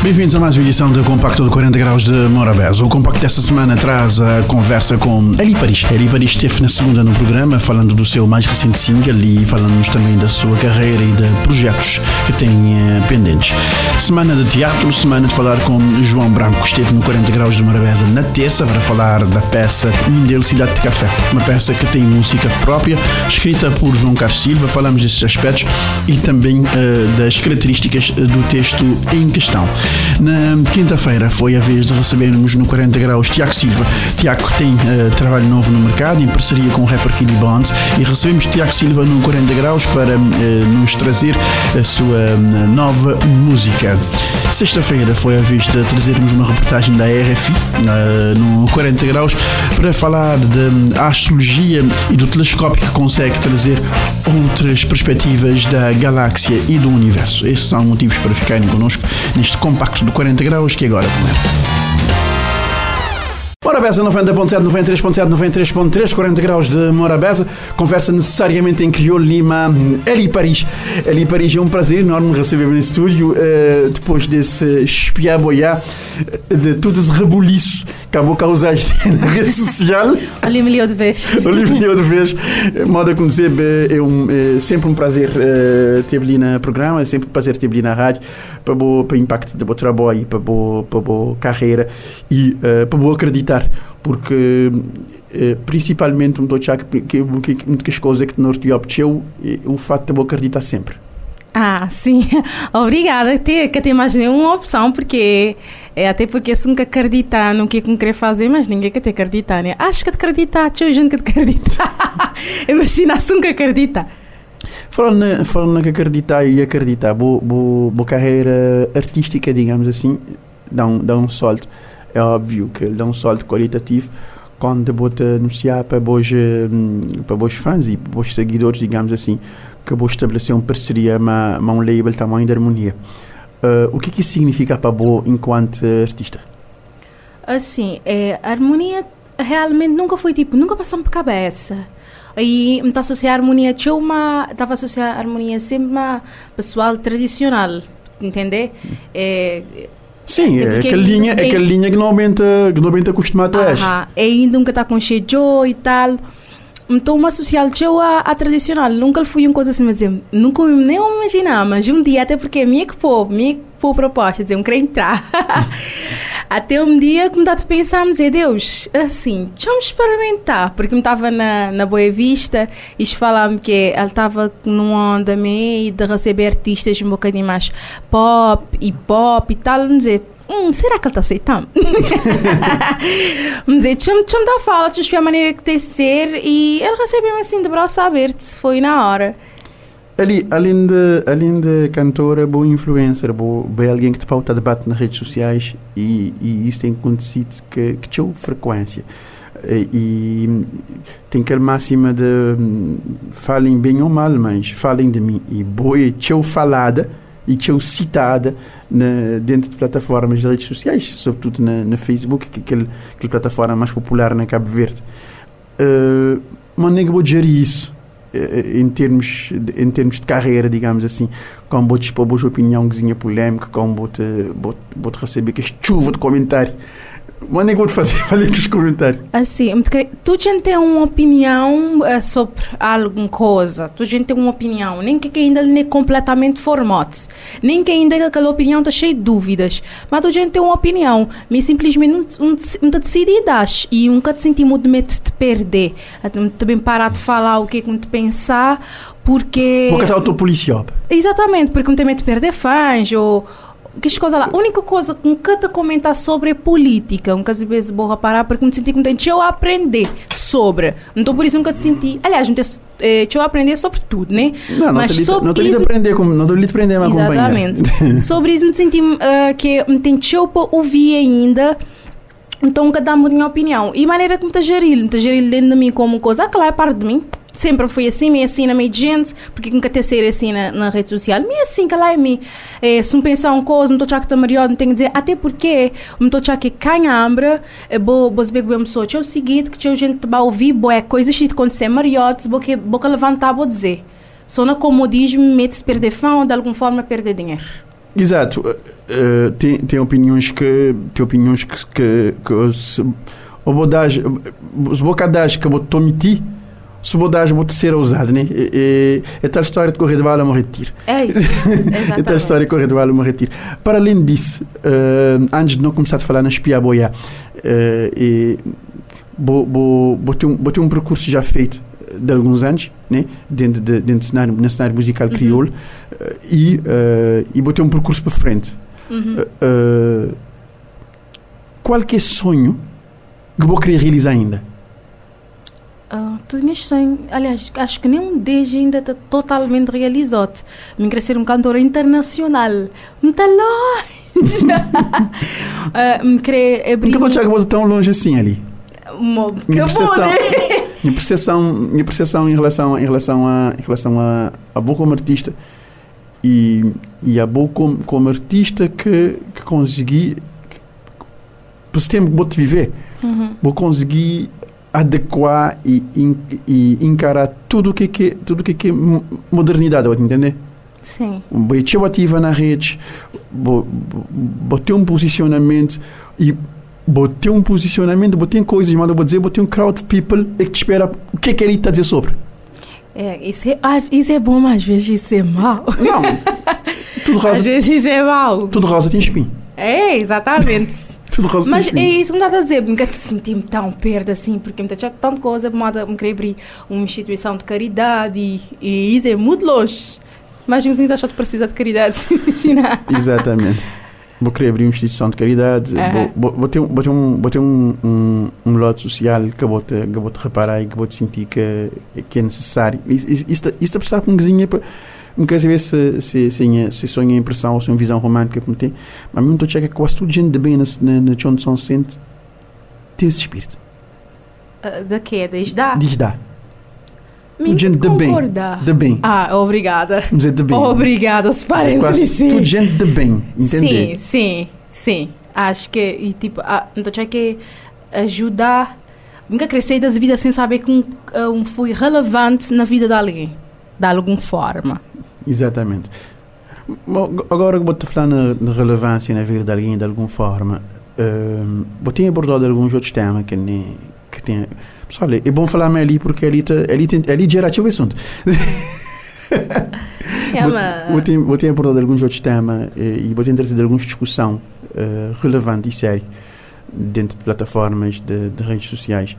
Bem-vindos a mais uma edição do Compacto de 40 Graus de Morabeza. O Compacto desta semana traz a conversa com Eli Paris. Eli Paris esteve na segunda no programa, falando do seu mais recente single e falando-nos também da sua carreira e de projetos que tem eh, pendentes. Semana de teatro, semana de falar com João Branco, que esteve no 40 Graus de Morabeza na terça para falar da peça Mindelo Cidade de Café. Uma peça que tem música própria, escrita por João Carlos Silva. Falamos desses aspectos e também eh, das características do texto em questão. Na quinta-feira foi a vez de recebermos no 40 Graus Tiago Silva. Tiago tem uh, trabalho novo no mercado, em parceria com o rapper Kiddy Bonds, e recebemos Tiago Silva no 40 Graus para uh, nos trazer a sua uh, nova música. Sexta-feira foi a vez de trazermos uma reportagem da RFI no 40 Graus para falar da astrologia e do telescópio que consegue trazer outras perspectivas da galáxia e do universo. Estes são motivos para ficarem connosco neste compacto do 40 graus que agora começa. Morabeza 90.7, 93.7, 93.3, 40 graus de Morabeza. Conversa necessariamente em crioulo Lima, Eli Paris. Eli Paris, é um prazer enorme receber no estúdio uh, depois desse espiar boiar de todo esse rebuliço que acabou causar na rede social. Ali milhão de vezes. Ali milhão de vezes. Modo a conhecer, é, um, é sempre um prazer uh, ter ali no programa, é sempre um prazer ter ali na rádio para o impacto do trabalho, para a para carreira e uh, para acreditar porque eh, principalmente muito que que muitas coisas que norte obteu o fato de eu acreditar sempre. Ah sim. Obrigada ter que ter mais nenhuma opção porque é até porque se nunca acreditar no que é que quer fazer mas ninguém quer te acreditar né? Acho que acreditar tinha gente que acredita. Imagina se nunca acredita. Falando falando que acreditar e acreditar boa, carreira artística digamos assim dá um dá um salto é óbvio que ele dá um salto qualitativo quando você anunciar para os, hum, para os fãs e para os seguidores, digamos assim, que vou estabelecer uma parceria com um label tamanho de harmonia. Uh, o que, que isso significa para você enquanto artista? Assim, é, a harmonia realmente nunca foi tipo, nunca passou por cabeça. Aí me está associar a harmonia, tinha uma, estava associar a harmonia sempre uma pessoal tradicional, entender? É, Sim, é, aquela linha, é aquela linha que normalmente, que normalmente acostumado a és. E ainda nunca está com cheio e tal. Então, uma social show a, a tradicional. Nunca fui uma coisa assim, mas nunca nem imaginar, mas um dia, até porque minha que foi, minha que foi proposta, dizer, um querer entrar. até um dia dá de pensar, dizer, Deus, assim, deixa-me experimentar, porque me estava na, na Boa Vista e falaram que ela estava numa onda meio de receber artistas um bocadinho mais pop e pop e tal, me dizer, hum, será que ele está aceitando? me dizer, deixa-me dar fala, deixa-me a maneira que tem ser e ele recebeu-me assim de braço aberto, foi na hora. Ali, além de, além de cantora, boa influencer, boa, boa alguém que te pauta debate nas redes sociais e, e isso tem acontecido que, que tinha frequência. E, e tem aquela máxima de falem bem ou mal, mas falem de mim. E boa, tinha falada e tinha citada na, dentro de plataformas de redes sociais, sobretudo na, na Facebook, que é aquela plataforma mais popular na Cabo Verde. Uh, mas nem vou dizer isso em termos, de, em termos de carreira, digamos assim, como vou dispor boa opinião, polémica, como vou te, vou, te receber que chuva de comentário nem vou fazer, falei os comentários. Assim, tu já tem uma opinião uh, sobre alguma coisa, tu já tem uma opinião, nem que ainda não é completamente formado, nem que ainda aquela opinião está cheia de dúvidas, mas tu já tem uma opinião, mas simplesmente não, não decididas. E nunca te senti muito medo de te perder, também parar de falar o que é que te pensar, porque... Porque está o policial. Exatamente, porque não tem medo de perder fãs ou que coisa lá. A única coisa que nunca te comentar sobre é política. Um caso vezes vou parar porque me senti que não eu aprender sobre. Então por isso nunca te senti. Aliás, não te, eh, eu aprender sobre tudo, né? Não, não te sobre não te isso, aprender como não te aprender a Exatamente. sobre isso me senti uh, que me tem eu para ouvir ainda. Então, cada um a minha opinião. E maneira que me está gerindo, me está gerindo dentro de mim como coisa, ah, claro, é parte de mim sempre foi assim, me assim na de gente, porque nunca ter ser assim na, na rede social. Me assim, que lá é mim. É, se não pensar uma coisa, não estou a que maior, não tenho que dizer, até porque não estou a que canha hambre, vou vou saber que eu sou. É o seguinte, que a gente vai ouvir, boé, coisas que acontecer maior, vou que vou levantar, vou dizer. Só no comodismo, mete-se perder fã ou de alguma forma perder dinheiro. Exato. Uh, tem, tem opiniões que tem opiniões que que, que se, o bodage, os bocadás que eu tomiti se bodage vou ser usado, né? É, é tal história de correr de bala morrer de tiro. É isso. é tal história de correr de bala morrer de tiro. Para além disso, uh, antes de não começar a falar na espia boia, uh, e, vou, vou, vou, ter um, vou ter um percurso já feito de alguns anos, né? dentro, de, dentro do cenário, no cenário musical crioulo, uhum. uh, e, uh, e vou ter um percurso para frente. Uhum. Uh, qual que é sonho que vou querer realizar ainda? Uh, tu tinhas sonho, aliás, acho que nenhum deles ainda está totalmente realizado. Me querer ser um cantor internacional. Muito longe! uh, me querer abrir. Por que eu tão longe assim ali? Uma, minha percepção, minha percepção, minha percepção em relação, em relação a, em relação a, a boa como artista e, e a boa como, como artista que, que consegui, por esse tempo que vou te viver, uhum. vou conseguir adequar e, e encarar tudo o que, que tudo que, que modernidade, vou entender? Sim. Te ativa na rede, ter um posicionamento e botei um posicionamento, botei coisas, mas eu vou dizer, botei um crowd of people que te espera o que que ele está a dizer sobre. É, isso é, ah, isso é bom, mas às vezes isso é mau. Não. Tudo rosa. Às vezes isso é mau. Tudo rosa tem espinho. É, exatamente. Tudo rosa Mas é isso que me dá a dizer, nunca senti-me tão perda assim, porque me tinha tanta coisa, me querer abrir uma instituição de caridade e, e isso é muito longe. Mas ainda acho que precisa de caridade, imagina. Exatamente vou querer abrir uma instituição de caridade, uhum. vou, vou, ter, vou ter, um, vou ter um, um, um lote social que vou te, que vou te reparar e que vou te sentir que, que é necessário. Isso está a precisar com um para. Não quer saber se, se, se, se sonha impressão ou se é uma visão romântica como tem, mas mesmo estou a que quase tudo gente de bem na, na, na são sente tem esse espírito. Uh, da quê? Desde da? Desde da. Tudo gente de bem. De bem. Ah, obrigada. Dizer de bem. Obrigada, se parece sim. Tudo gente de bem, entender? Sim, sim, sim. Acho que, e tipo, ah, então tinha que ajudar, nunca crescer das vidas sem saber que um, um fui relevante na vida de alguém, de alguma forma. Exatamente. Agora que vou te falar na, na, relevância na vida de alguém de alguma forma, uh, vou ter abordado alguns outros temas que, nem, que tem Pessoal, é bom falar mais ali porque ali, tá, ali, tem, ali gerativo o assunto. É vou, ter, vou ter abordado alguns outros temas eh, e vou ter trazido alguma discussão uh, relevante e séria dentro de plataformas de, de redes sociais.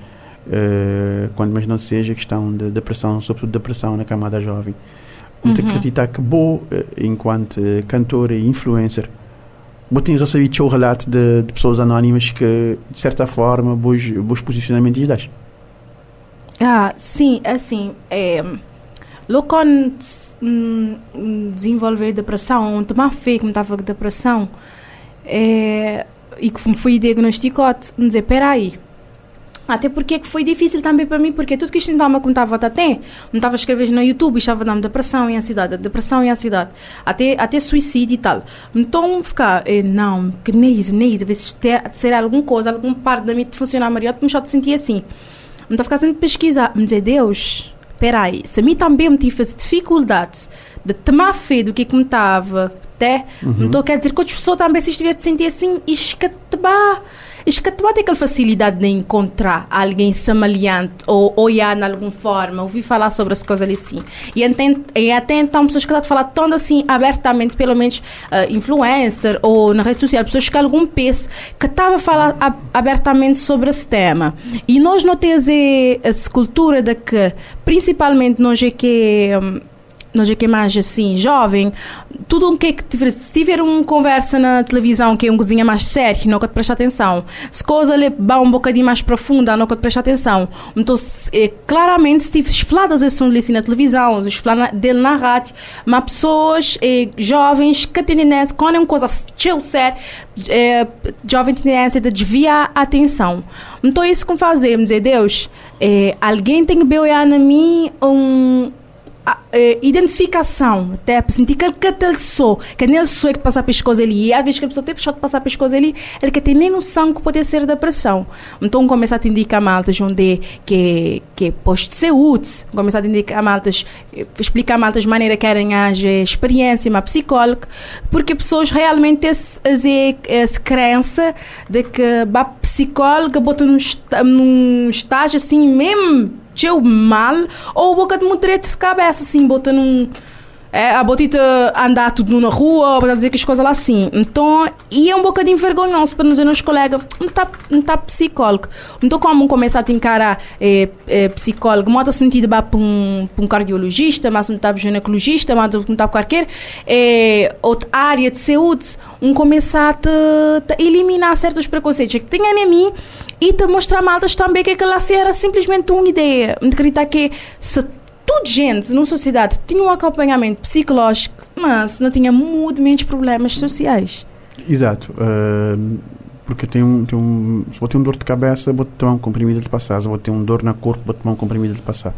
Uh, quando mais não seja questão de depressão, sobretudo depressão na camada jovem. Muito uhum. acreditar que vou, enquanto cantor e influencer, vou ter recebido o relato de, de, pessoas anónimas que, de certa forma, bons, bons posicionamentos das. Ah, sim, assim, é, quando hum, desenvolver depressão, tomar fé que me estava com depressão, é, e que fui diagnosticado, me dizer, peraí, até porque é foi difícil também para mim, porque tudo que isto estava me estava até, me estava a escrever no YouTube, estava dando depressão e ansiedade, depressão e ansiedade, até, até suicídio e tal. Então, ficar, eh, não, que nem isso, nem isso, a ver se ter, ser alguma coisa, alguma parte da minha funcionar melhor, me só te sentir assim. Me está fazendo pesquisar, me dizer, Deus, peraí, se a mim também me tive dificuldades de tomar fé do que, que me estava, até, uhum. então quer dizer que outras pessoas também se estiver a sentir assim, escatebá. Ter aquela facilidade de encontrar alguém semelhante ou olhar de alguma forma, ouvir falar sobre as coisas ali sim. E, e até então, pessoas que estão a falar tão assim abertamente, pelo menos uh, influencer ou na rede social, pessoas que algum peso que estava a falar abertamente sobre esse tema. E nós não temos essa cultura de que, principalmente nós é que. Um, nós é que é mais assim, jovem, tudo o que é que tiver, se tiver uma conversa na televisão que é uma cozinha mais séria, não te prestar atenção. Se coisa lhe um bocadinho mais profunda, não te prestar atenção. Então, se, é, claramente, se tiver faladas assim assim na televisão, os falar dele na rádio, mas pessoas é, jovens que têm tendência, quando é uma coisa chill séria, é, jovem tem tendência de desviar a atenção. Então, isso que fazemos é, Deus, é, alguém tem que ver na mim um identificação, até sentir que aquele sou, que nem sou que passa por coisas ali, e às vezes que a pessoa tem de passar por coisas ali, ele que tem nem noção que pode ser depressão. Então começa a te indicar maltas onde que que posto de saúde, começa a te indicar maltas, explicar maltas de maneira que querem haja experiência, uma psicóloga, porque pessoas realmente essa, essa crença de que a psicóloga bota num, num estágio assim mesmo teu mal, ou boca de muito de cabeça, assim, bota num. É, a botita andar tudo na rua, para dizer que as coisas lá assim. Então, e é um bocadinho vergonhoso para nos dizer nos colegas, não está não tá psicólogo. Então, como começar a encarar é, é, psicólogo, modo sentido para um, um cardiologista, mas não está ginecologista, mas não está qualquer é, outra área de saúde, um começar a, a eliminar certos preconceitos que tem em mim e te mostrar maltas também que aquela era simplesmente uma ideia. De acreditar que se toda gente numa sociedade tinha um acompanhamento psicológico, mas não tinha muito menos problemas sociais. Exato. Uh, porque tem um, tem um, se você tem um dor de cabeça, vou tomar um comprimido de passar. Se você tem um dor na corpo, vou tomar um comprimido de passar.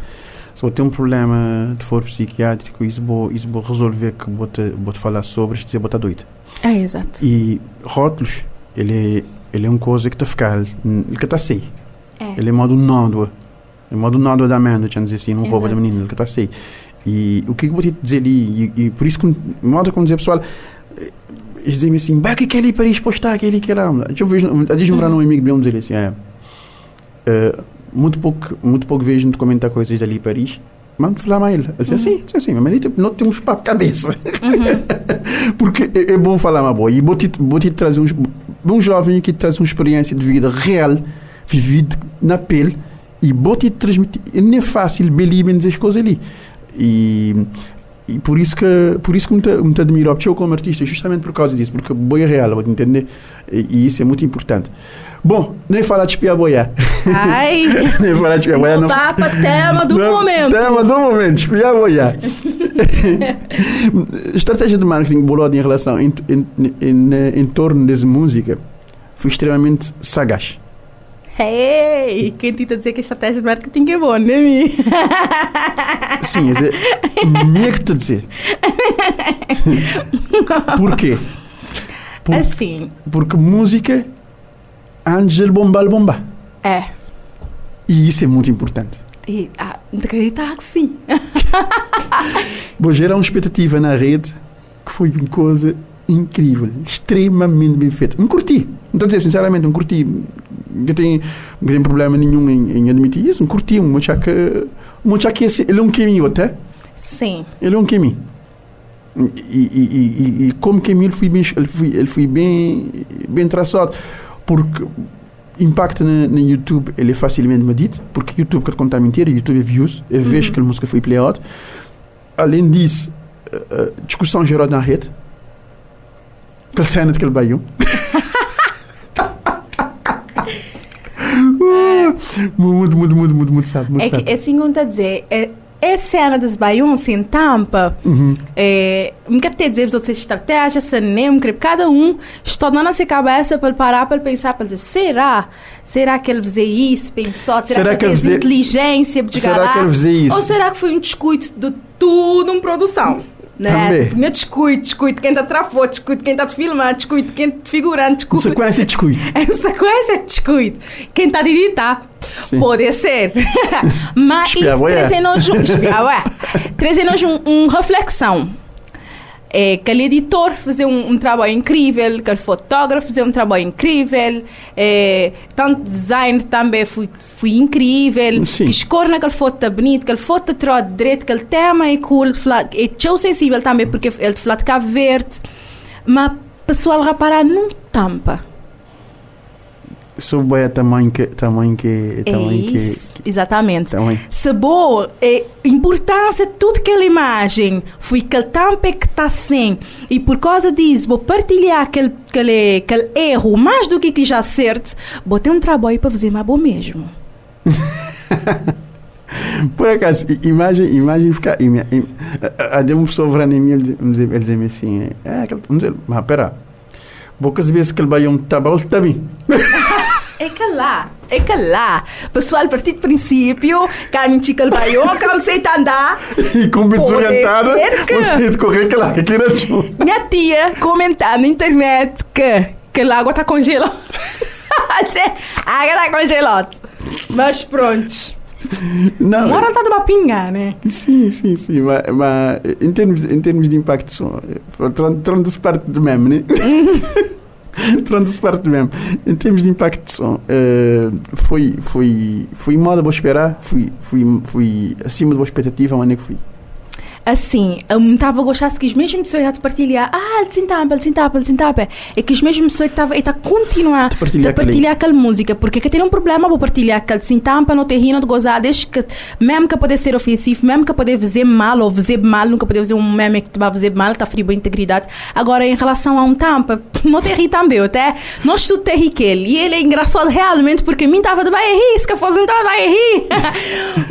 Se você tem um problema de for psiquiátrico, isso vou, isso vou resolver que vou te, vou te falar sobre, dizer vou estar doido. É, exato. E rótulos, ele, ele é uma coisa que está ficar, ele está assim. É. Ele é modo nódoa. É modo nódoa da amêndoa, tinha dizer assim, não rouba da menina, ele está assim. E o que eu vou te dizer ali, e, e por isso que, modo como dizer pessoal, eles dizem assim, bah, que aquele Paris postar, aquele que lá. Deixa eu ver, para um amigo meu dizer assim, é, uh, muito pouco, muito pouco vejo de comentar coisas dali Paris, Mano, falar mais ele. Ele disse assim, disse assim, mas não temos para a cabeça. Uhum. Porque é, é, bom falar uma boa. E vou te, vou te trazer uns, um jovem que traz uma experiência de vida real, vivida na pele, e vou te transmitir. Não é fácil believe as coisas ali. E, e por isso que por isso que me, me admiro eu como artista justamente por causa disso porque boia é real vou entender e, e isso é muito importante Bom, nem falar de espiaboiar. Ai! nem falar de espiaboiar. Não, não para tema do não, momento. Tema do momento, espiaboiar. Estratégia de marketing bolada em relação em, em, em, em, torno dessa música foi extremamente sagaz. Hey, quem tenta dizer que a estratégia de marketing é boa, não é mim? Sim, é minha que te dizer. Por quê? Por, assim. Porque música Angel Bombal Bomba. É. E isso é muito importante. E ah, acreditar que sim. Vou gerar uma expectativa na rede que foi uma coisa incrível, extremamente bem feita. Me curti. Então, dizer, sinceramente, me curti. Eu tenho, não tenho problema nenhum em, em admitir isso. Me curti. Um que, um que ele é um caminho até. Sim. Ele é um caminho. E, e, e, e, como caminho ele foi bem, ele foi, ele foi bem, bem traçado porque impacto no, no, YouTube ele é facilmente medido, porque YouTube quer contar mentira, YouTube é views, é vez uhum. que a música foi playada. Além disso, uh, discussão gerada na rede, cena daquele baião. muito, muito, muito, muito, muito sabe. Muito é sabe. que, assim como está a dizer, é, essa cena das baiões em tampa, uhum. é, nunca te dizer outras estratégias, nem cada um está dando a sua cabeça para parar, para pensar, para dizer, será? Será que ele fez isso? Pensou? Será, será que, ele teve inteligência de Será que ele fez isso? Ou será que foi um descuido de tudo em produção? Né? Meu descuido, descuido quem está travou, descuido quem está te filmando, descuido quem está figurando, descuido. Sequência de descuido. É sequência de descuido. Quem está a editar, Sim. pode ser. Mas isso traz-nos traz um, um reflexão é, aquele editor fazer um, um, trabalho incrível, aquele fotógrafo fazer um trabalho incrível, é, tanto design também foi, foi incrível, Sim. que escor naquela foto tá bonito, aquela foto tá direito, aquele tema é cool, é tão sensível também porque ele fala de Cabo Verde, mas o pessoal reparar não tampa. Sou boia tamanho que. Tamanho que. É Tamanho que. isso, exatamente. Tamanho. Se boa, é importância de toda aquela imagem foi aquele tempo é que está sem. E por causa disso, vou partilhar aquele, aquele, aquele erro mais do que que já certo, vou ter um trabalho para fazer mais bom mesmo. Por acaso, imagem, imagem ficar. A, uma pessoa virando em mim, ele diz- ele diz-me assim: é, aquele. não sei, Mas pera. Poucas vezes que ele vai um tabal, está bem. É que lá, é que lá. Pessoal, a partir do princípio, caminho chica baiô, como você tá andar. E com desorientada, você de correr que lá, que junto. Minha tia comentar na internet que, que a água tá congelada. A água tá congelada. Mas pronto. Não, Uma hora tá de uma pinga, né? Sim, sim, sim, mas, mas em, termos, em termos de impacto, só, tronando-se parte do mesmo, né? tronando-se parte mesmo. Em termos de impacto de som, eh, foi, foi, foi mal a boa esperar, fui, fui, fui acima da boa expectativa, mas nem que fui. Assim, estava a gostar que as mesmas pessoas de partilhar. Ah, sintapa, ele sintapa. É que as mesmas pessoas estavam a continuar De partilhar a partilhar aquela música. Porque que tem um problema vou partilhar aquele sintampa, não ter rindo de gozar. Desde que, mesmo que pode ser ofensivo, mesmo que pode fazer mal ou fazer mal, nunca pode fazer um meme que te vai fazer mal, está frio a integridade. Agora, em relação a um tampa, não te ri também, até. Nós tudo te ri que ele. E ele é engraçado realmente porque mim estava de vai rir, se que fosse não estava vai rir.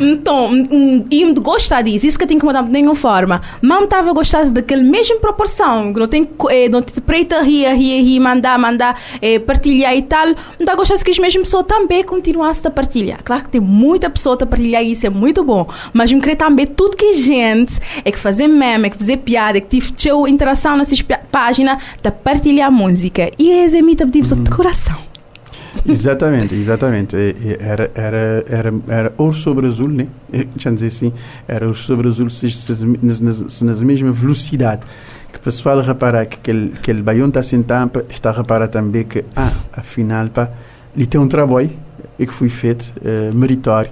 então, hum, e me gostar disso, isso que eu tenho que mudar de nenhuma forma. Mas estava a gostar daquela mesma proporção, que não tem, eh, não tem preita rir, rir, rir, mandar, mandar, eh, partilhar e tal. Não gostar que as mesmas pessoas também continuassem a partilhar. Claro que tem muita pessoa a partilhar e isso é muito bom, mas eu queria também tudo que gente é que fazer meme, é que fazer piada, é que tive interação nessas páginas, de partilhar música. E esse é mito de de coração. Exatamente, exatamente. Era, era, era, era ouro sobre azul, né? Eu dizer assim, era ouro sobre azul se, se, se, nas mesma velocidade. Que o pessoal reparar que aquele, aquele baião está sem tampa, está a reparar também que, ah, afinal, pá, ele tem um trabalho e que foi feito, eh, meritório,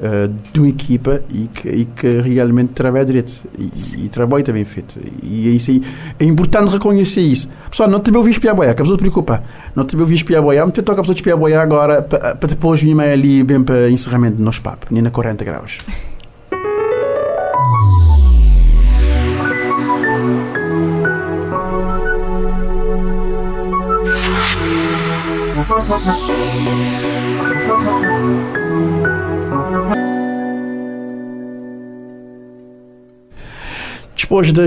eh, de uma equipa e que, e que realmente trabalha direito. E, e trabalho também feito. E é isso aí. É importante reconhecer isso. Pessoal, não te ouvir espiar boiar, que a pessoa te preocupa. Não te ouvir espiar boiar, mas toca a pessoa de espiar boiar agora para depois vir ali bem para encerramento do nosso papo, nem na 40 graus. Depois de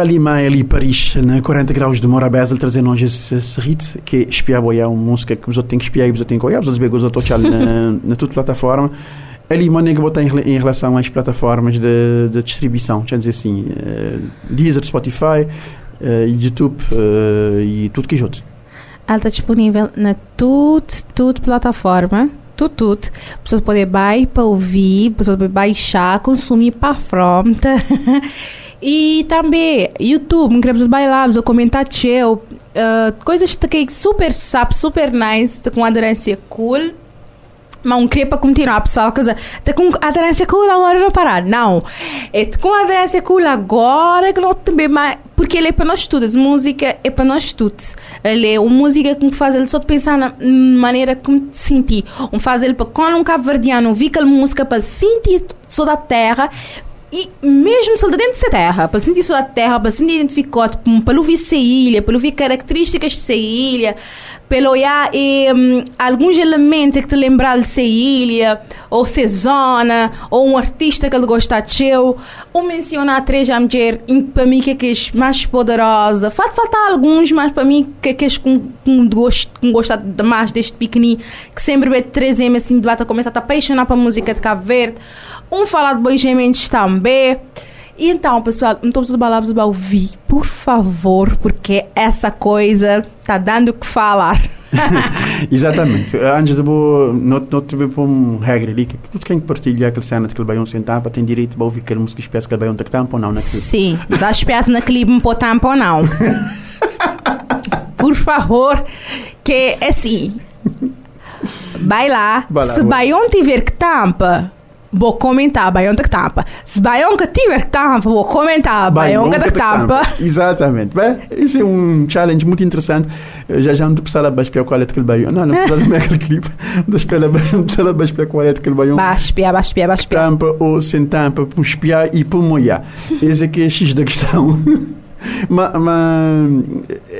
ali, mais ali Paris, na 40 graus de Morabeza, ele trazer nós esse, esse hit, que é espiar boiar, uma música que os outros têm que espiar e os outros têm que olhar, os outros bem, os outros na, na tua plataforma. Ali, mano, é que botar em, rela- em relação às plataformas de, de distribuição, quer dizer assim, eh, Deezer, Spotify, eh, YouTube eh, e tudo que é outro. Ela está disponível na tudo, tudo plataforma. Tudo, tudo. A pessoa pode baixar para ouvir, a pessoa pode baixar, consumir para frente. e também YouTube, não queremos bailar, ou comentar teu. Uh, coisas que super sap, super nice, com aderência cool. Mas não queria para continuar, pessoal. Quer dizer, tá com aderência cool agora não parar. Não. É com aderência cool agora que não também mais. Porque ele é para nós todos. Música é para nós todos. Ele é uma música que faz ele só de pensar na maneira como te sentir. Um faz ele para quando um cabo-verdiano ouvir aquela música para sentir só da terra. E mesmo se ele dentro dessa terra, para sentir só da terra, para sentir identificado, para ouvir essa ilha, para ouvir características dessa ilha, para olhar e, hum, alguns elementos que te lembrar dessa ilha, ou se zona, ou um artista que ele gosta de seu, ou mencionar três a mulher, para mim que é que é mais poderosa. Faz faltar alguns, mas para mim que é que é com, com gosto, com gosto de mais deste pequenino, que sempre vê três M assim, de bata, começa a te apaixonar para música de Cabo Verde. Um falar de Bois também. E então, pessoal, não estamos balabos para ouvir, por favor, porque essa coisa tá dando o que falar. Exatamente. Antes de vou, não, não tive uma regra ali, que tudo quem partilha aquele cena daquele baião sem tampa tem direito a ouvir aquela música espécie que baião tem tampa ou não naquilo. Sim, dá as peças na clipe um pôr tampa ou não. Por favor, que é assim. Vai lá. Vai lá, se Baião tiver que tampa, vou comentar Baião que tampa. Se Baião que tiver que tampa, vou comentar Baião que tampa. Exatamente. Bem, isso é um challenge muito interessante. Eu já já não precisa baixar qual é aquele Baião. Não, não precisa de aquele clipe. Não precisa baixar qual é aquele Baião. Baixar, baixar, baixar. Tampa ou sem tampa, para espiar e para molhar. Esse aqui é X da questão. mas, mas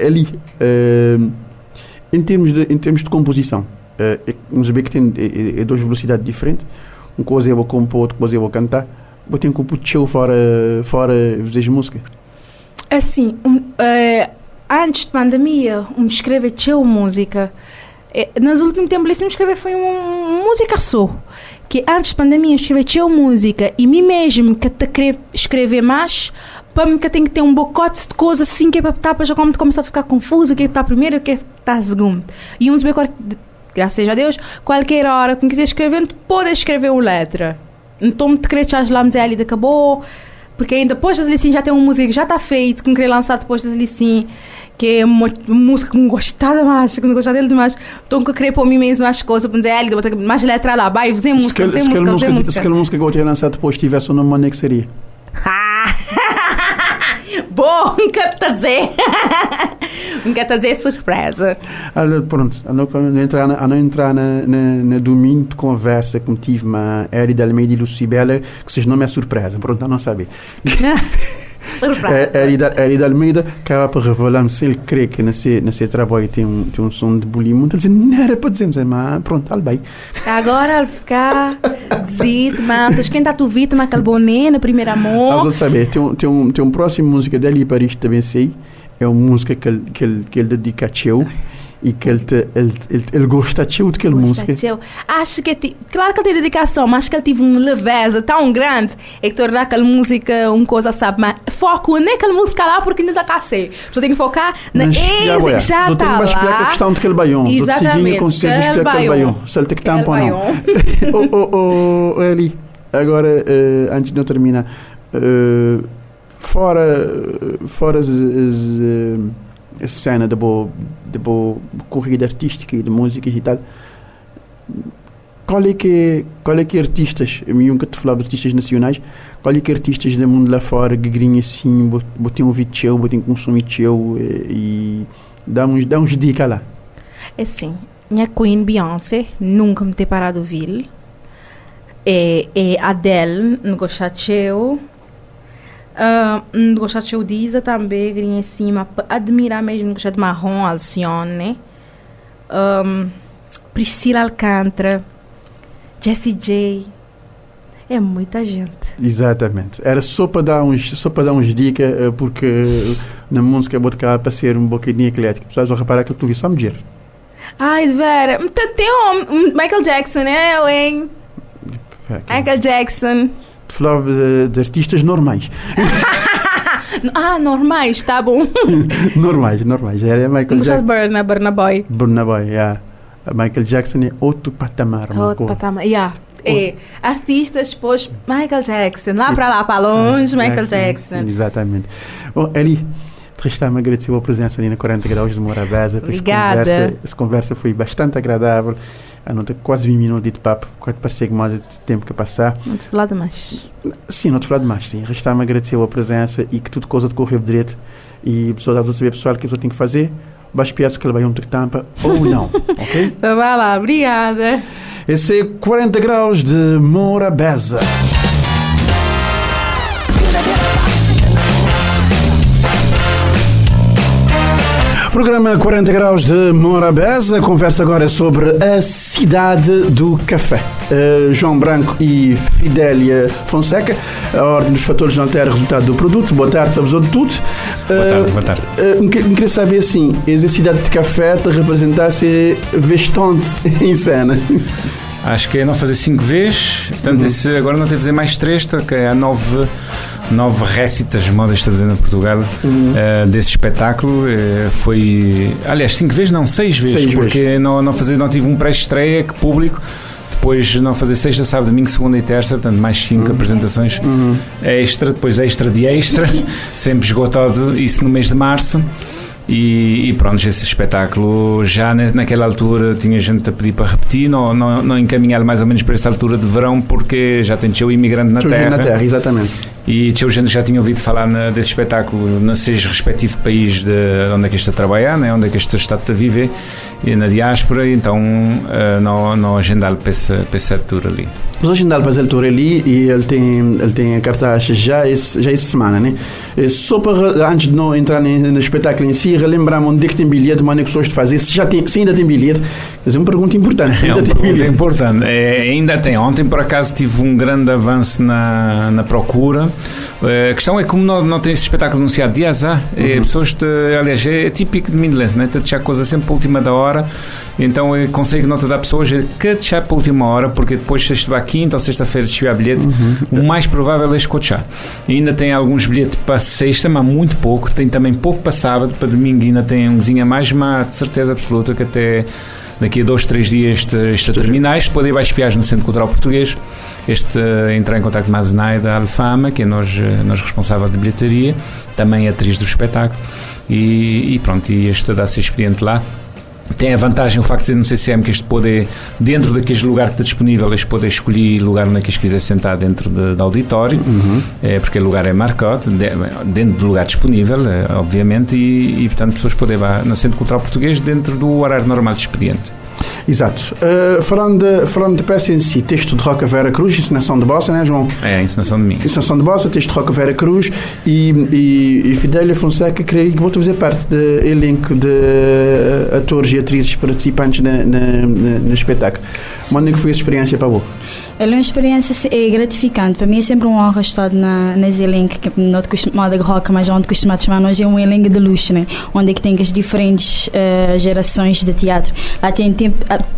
ali, uh, em, termos de, em termos de composição, uh, vamos ver que tem é, é, duas velocidades diferentes. Uma coisa eu vou compor, outra coisa eu vou cantar. Vou ter de show fora, fora de música. Assim, um, uh, antes de pandemia, um escrever show música. Nos últimos tempos, ele escrever foi uma música só que antes da pandemia eu escrevi música e mim mesmo que te querer escrever mais para mim que tenho que ter um bocote de coisas assim que é para estar para já começar a ficar confuso o que é está primeiro o que é está segundo e uns ver graças a Deus qualquer hora que quiser escrever pode escrever uma letra então te lá dizer ali acabou porque ainda depois das licenças já tem uma música que já está feita que não queria lançar depois das licenças que é uma música que não gostava mais, que não gostava dele demais. Então, que eu queria por mim mesmo as coisas, para dizer, ele botar mais letra lá, vai, fazer música, fazer música, música. Se aquela música que eu tinha lançado depois tivesse o nome, que seria? Bom, nunca te dizer. nunca te dizer surpresa. Olha, pronto, a não entrar, a não entrar na, na, na domínio de conversa que tive com a Eri de Almeida e Lucibela, que se nome é surpresa. Pronto, a não saber. Surpresa. Eri de Almeida acaba por revelar-me se ele crê que nesse, nesse trabalho tem um, tem um som de bullying. Ele diz, não era para dizer, mas pronto, está bem. Agora ele ficar dizendo, mas quem está tu vítima aquele boné no primeiro amor. Vamos saber, tem um, tem, um, tem um próximo música dele para isto também sei. É uma música que ele, que ele, que ele dedica a Tcheu e que ele, te, ele, ele, ele gosta de daquela música. Acho que, claro que ele tem dedicação, mas acho que ele teve uma leveza tão grande é que tornar aquela música uma coisa, sabe? Mas foco naquela música lá porque ainda está cá ser. Só tem que focar na mas, que já está lá. explicar a questão daquele baião. Exatamente. consciente de explicar aquele baião. Se ele tem que tampar ou não. oh, oh, oh, Eli, agora, uh, antes de eu terminar, uh, fora, fora as, as uh, cena da boa, da boa corrida artística e de música e tal, qual é que qual é que artistas, eu nunca te falava de artistas nacionais, qual é que artistas do mundo lá fora que grinha assim, botem vídeo teu, botem consumir teu e, e dá uns, dá uns dicas lá. É sim, minha Queen Beyoncé, nunca me ter parado de ouvir. É, é Adele, não gostar teu. Uh, gostar de Diza também, em cima, admirar mesmo, gostar de Marrom, Alcione, um, Priscila Alcântara, Jessie J. É muita gente. Exatamente. Era só para dar uns, só para dar uns dicas, eh, porque na música vou cá para ser um bocadinho eclético. Pessoas vão reparar que tu vi só mulher. Ai, Vera, tem um Michael Jackson, né, hein? Michael Jackson falava de, de artistas normais. ah, normais, tá bom. normais, normais. Era Michael Jackson. Burna, Burna Boy. Burna Boy, yeah. Michael Jackson é outro patamar. Outro patamar, yeah. É, artistas, pois, Michael Jackson, lá para lá, para longe, Michael Jackson. Exatamente. Bom, Eli, Tristão agradeceu a presença ali na 40 Graus de Morabeza. Obrigada. Essa conversa, essa conversa foi bastante agradável anota quase 20 minutos de papo, quase parecia que mais de tempo que passar. Não te falar demais. Sim, não te falar demais, sim. Resta-me agradecer a presença e que tudo coisa decorreu direito. E pessoal, dá saber, pessoal, o que a pessoa tem que fazer. Vais peças que ele vai um tampa ou não, ok? Então vai lá, obrigada. Esse é 40 graus de Morabeza. Programa 40 Graus de Morabeza. Conversa agora sobre a cidade do café. Uh, João Branco e Fidélia Fonseca. A ordem dos fatores não altera o resultado do produto. Boa tarde, abusou de tudo. Uh, boa tarde, boa tarde. Uh, me queria saber assim: a cidade de café te representasse bastante em cena. Acho que é não fazer cinco vezes. Portanto, uhum. esse, agora não tem que fazer mais três, que é a nove nove récitas, modesta dizendo em Portugal, uhum. uh, desse espetáculo. Uh, foi, aliás, cinco vezes, não, seis vezes, seis porque vezes. Não, não, fazer, não tive um pré-estreia que público. Depois não fazer sexta, sábado, domingo, segunda e terça, portanto, mais cinco uhum. apresentações uhum. extra, depois extra de extra, sempre esgotado, isso no mês de março. E, e pronto, esse espetáculo já naquela altura tinha gente a pedir para repetir, não, não, não encaminhar mais ou menos para essa altura de verão, porque já tem o imigrante na terra. na terra, exatamente. E tinha gente já tinha ouvido falar na, desse espetáculo nos seus respectivos países de onde é que está a trabalhar, né, onde é que este está a viver, e na diáspora, então uh, não, não agendar para essa, para essa altura ali. Vou agendar para essa altura ali e ele tem, ele tem a cartaz já, esse, já essa semana, né? Só para, antes de não entrar no espetáculo em si, relembrar onde é que tem bilhete, onde é que pessoas de fazer, se, já tem, se ainda tem bilhete. Dizer, uma pergunta importante. É ainda uma tem pergunta bilhete. importante. É, ainda tem. Ontem, por acaso, tive um grande avanço na, na procura. É, a questão é como não, não tem esse espetáculo anunciado dias há, é, pessoas, te, aliás, é, típico de Midlands, né? Te deixar coisa sempre para a última da hora. Então, eu consigo não te dar pessoas que deixar para a última hora, porque depois, se estiver quinta ou sexta-feira, se tiver bilhete, o mais provável é escutar. Ainda tem alguns bilhetes para sexta, mas muito pouco. Tem também pouco para sábado, para domingo ainda tem umzinho a mais, mas de certeza absoluta que até daqui a dois, três dias este, este termina. Este pode ir vais espiar no Centro Cultural Português. Este uh, entrar em contato com a Zenaida Alfama, que é nós, uh, nós responsável de bilhetaria, também atriz do espetáculo. E, e pronto, e este dá-se experiente lá. Tem a vantagem o facto de ser no CCM que este pode, dentro daquele lugar que está disponível, este pode escolher lugar onde é que este quiser sentar dentro de, de auditório, Uhum. é, porque o lugar é marcado, de, dentro do lugar disponível, é, obviamente, e, e portanto pessoas podem ir na Centro Cultural Português dentro do horário normal de expediente. Exato. Uh, falando, de, falando de peça em si, texto de Roca Vera Cruz, encenação de Bossa, né, João? É encenação de mim. Encenação de Bossa, texto de Roca Vera Cruz e, e, e Fidélia Fonseca, creio que vou fazer parte do elenco de uh, atores e atrizes participantes na, na, na, no espetáculo. Manda que foi essa experiência para você? É uma experiência é gratificante. Para mim é sempre uma honra estar na, nesse elenco, que não estou acostumada a rock, mas onde costumado chamar nós é um elenco de luxo, né? onde é que tem as diferentes uh, gerações de teatro. Lá tem tempo,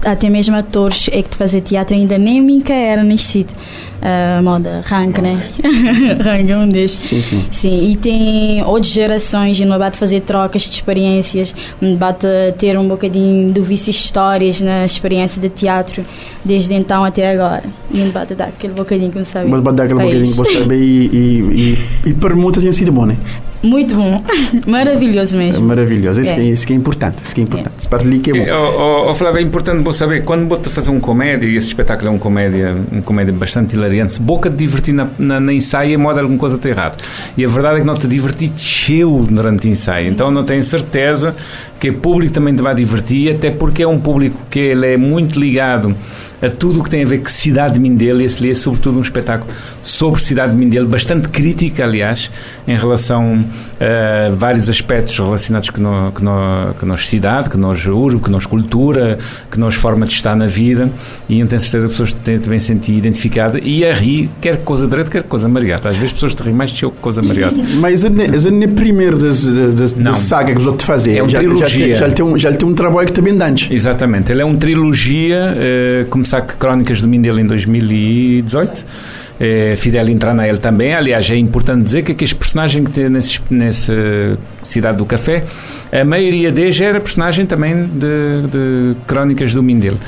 até mesmo atores é que de fazer teatro ainda nem nunca era nascido. Uh, moda rank, né? rank é um destes. Sim, sim. Sim, e tem outras gerações e não bate fazer trocas de experiências, não bate ter um bocadinho de vício histórias na experiência de teatro desde então até agora. E não bate dar aquele bocadinho que não sabe. Mas bate dar aquele bocadinho que você sabe e, e, e, e para muitas tem sido bom, né? Muito bom, maravilhoso mesmo. Maravilhoso, isso, é. Que, é, isso que é importante. Isso que é importante. É. Para ali que é bom. Oh, oh, Flávio, é importante bom saber, quando vou fazer uma comédia, e esse espetáculo é uma comédia, uma comédia bastante hilariante, se boca de divertir na, na, na ensaio, a moda alguma coisa está errada. E a verdade é que não te divertiu durante o ensaio. Então não tenho certeza que o público também te vai divertir, até porque é um público que ele é muito ligado a tudo o que tem a ver com a cidade de Mindelo. Esse é sobretudo um espetáculo sobre a cidade de Mindelo, bastante crítica, aliás, em relação a vários aspectos relacionados com, no, com, no, com nós cidade, que nós urbo, que nós cultura, que nós forma de estar na vida. E eu tenho certeza que as pessoas têm também sentir identificada e a rir, quer coisa direita, quer coisa mariata. Às vezes as pessoas te riem mais de eu que coisa mariata. Mas é a primeiro das, das, das saga que os outros fazer. É uma já, trilogia. Já, já, tem um, já tem um trabalho que também dá antes. Exatamente. Ele é uma trilogia, uh, começar com Crónicas do Mindelo em 2018. É, Fidel entrar na ele também. Aliás, é importante dizer que aqueles personagens que tem nesse, nessa cidade do café, a maioria deles era personagem também de, de Crónicas do Mindelo.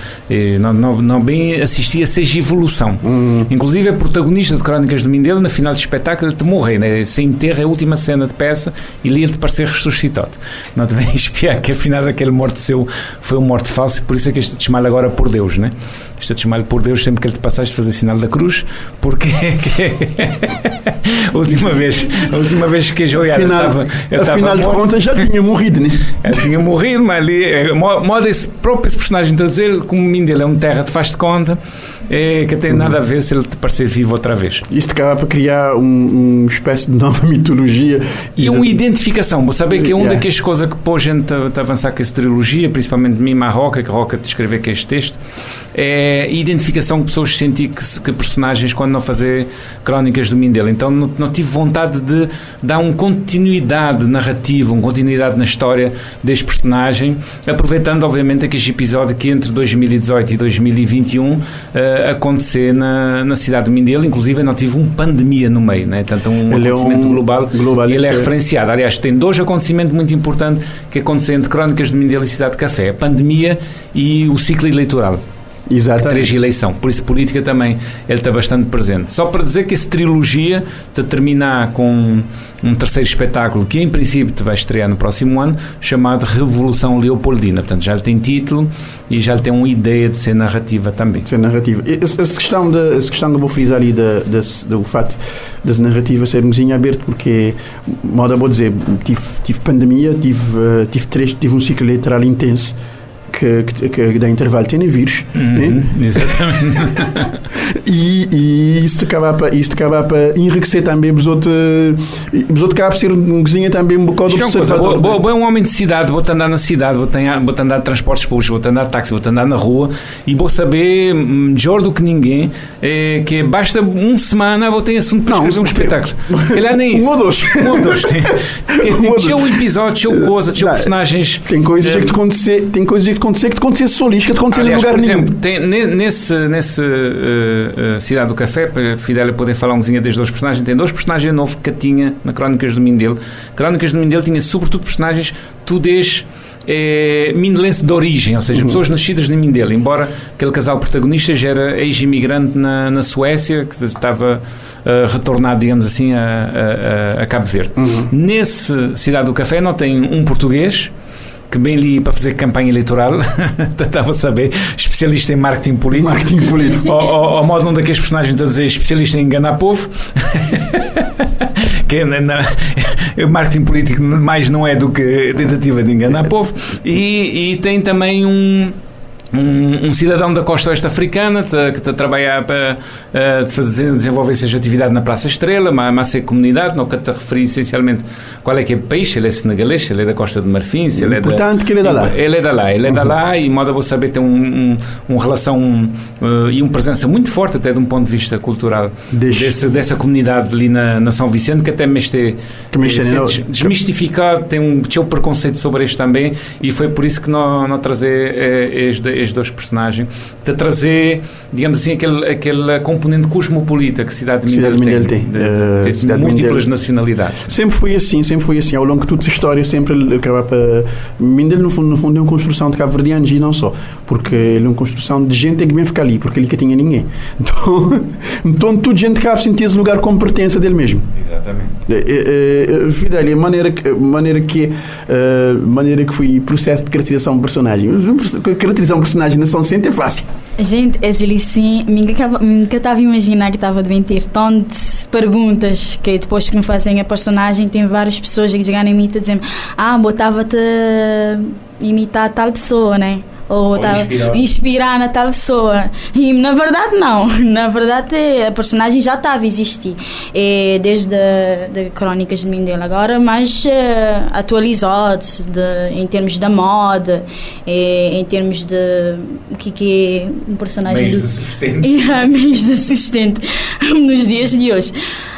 Não, não, não bem assistia seja evolução. Hum. Inclusive, a protagonista de Crónicas do Mindelo, no final do espetáculo, ele te morre, né? se enterra a última cena de peça e ele te parecer ressuscitado. Não te vem espiar que afinal aquele morte seu foi um morte falso, por isso é que este te agora por Deus, né? Este te por Deus sempre que ele te passaste fazer sinal da cruz, porque a última vez, a última vez que eu afinal, estava, eu afinal de contas já tinha morrido, né? Eu tinha morrido, mas ali, moda esse próprio esse personagem, então dizer como o Mindelo é um terra, te faz de conta, é, que tem nada a ver se ele te parecer vivo outra vez. Isto acaba para criar um, uma espécie de nova mitologia. E, e uma de... identificação. Vou saber que é uma yeah. daquelas coisas que pôs gente a, a, avançar com essa trilogia, principalmente mim, a Roca, que Roca te escrever com este texto, é a identificação que pessoas sentem que, que personagens quando não fazer crónicas do Mindelo. Então não, não tive vontade de dar uma continuidade narrativa, uma continuidade na história deste personagem, aproveitando obviamente aquele episódio que entre 2018 e 2021 uh, acontecer na, na cidade do Mindelo, inclusive não tive uma pandemia no meio, né? tanto um ele acontecimento é um global, global ele é, é referenciado. Aliás, tem dois acontecimentos muito importantes que acontecem entre Crónicas de Mindelo e Cidade de Café, a pandemia e o ciclo eleitoral. Exatamente. Três eleição. Por isso, política também ele está bastante presente. Só para dizer que essa trilogia te terminar com um terceiro espetáculo que, em princípio, te vai estrear no próximo ano, chamado Revolução Leopoldina. Portanto, já tem título e já tem uma ideia de ser narrativa também. Ser narrativa. Essa, questão, de, essa questão que eu vou frisar ali da, da, do fato das narrativas ser um aberto, porque, modo a vou dizer, tive, tive pandemia, tive, uh, tive, três, tive um ciclo literal intenso que, que, que dá intervalo tem vírus. Uhum, né? Exatamente. e, e isso acaba para isso acaba para enriquecer também os outros os outros acaba ser um cozinha também um bocado de observador. Vou, vou, vou, um homem de cidade, vou andar na cidade, vou, ter, vou andar de transportes públicos, vou andar de táxi, vou andar na rua e vou saber melhor do que ninguém é, que basta uma semana vou ter assunto para não, escrever um espetáculo. Se calhar nem isso. Um ou dois. Um ou dois. Tem, tem, um episódio, tinha coisa, tinha personagens. Tem coisas é, que acontecer, tem coisas que acontecer que te acontecesse solista, que te acontecesse em lugar por nenhum. Exemplo, tem, nesse, nesse uh, uh, Cidade do Café, para Fidélia poder falar um bocadinho desde dois personagens, tem dois personagens novos que tinha na Crónicas do Mindelo. Crónicas do Mindelo tinha sobretudo personagens tudês é, mindelense de origem, ou seja, uhum. pessoas nascidas em Mindelo, embora aquele casal protagonista já era ex-imigrante na, na Suécia, que estava uh, retornado, digamos assim, a, a, a Cabo Verde. Uhum. Nesse Cidade do Café não tem um português, que bem li para fazer campanha eleitoral, estava a saber, especialista em marketing político. Marketing político. Ao, ao, ao modo um daqueles personagens está a dizer especialista em enganar povo. que na, na, o marketing político mais não é do que tentativa de enganar povo. E, e tem também um um, um, cidadão da costa oeste africana que está a trabalhar para uh, fazer, desenvolver essa atividade na Praça Estrela, mas ser comunidade, não que te referi essencialmente qual é que é o país, ele é senegalês, ele é da Costa de Marfim, ele é Portanto, da, que ele é da lá. Ele é da lá, ele é da lá e modo a vou saber tem um, um, uma relação uh, e uma presença muito forte até de um ponto de vista cultural desse, dessa comunidade ali na, na São Vicente, que até me este, este desmistificado, tem um, tinha um preconceito sobre este também e foi por isso que não, não trazer eh, este estes dois personagens, de trazer, digamos assim, aquele, aquele componente cosmopolita que a cidade de Mindelo tem, tem, de, de, de, de múltiplas nacionalidades. Sempre foi assim, sempre foi assim. Ao longo de toda a história, sempre acaba para. Mindelo, no fundo, no fundo, é uma construção de Cabo Verdeanos e não só, porque ele é uma construção de gente que vem ficar ali, porque ele que tinha ninguém. Então, então toda gente acaba a sentir esse lugar como pertença dele mesmo. Exatamente. É, é, a maneira que, maneira que, uh, maneira que foi processo de caracterização de personagem. Caracterização de personagem na São Vicente é fácil. Gente, esse sim, nunca estava a imaginar que estava a ter tantas perguntas que depois que me fazem a personagem, tem várias pessoas que chegam em mim e dizem ah, botava-te imitar tal pessoa, né? Ou, ou inspirar. inspirar na tal pessoa. E na verdade não, na verdade a personagem já estava a existir é, desde as Crónicas de Mindelo agora, mas uh, atualizado de, em termos da moda, é, em termos de o que, que é um personagem meios de sustento. Yeah, meios de sustento nos dias de hoje.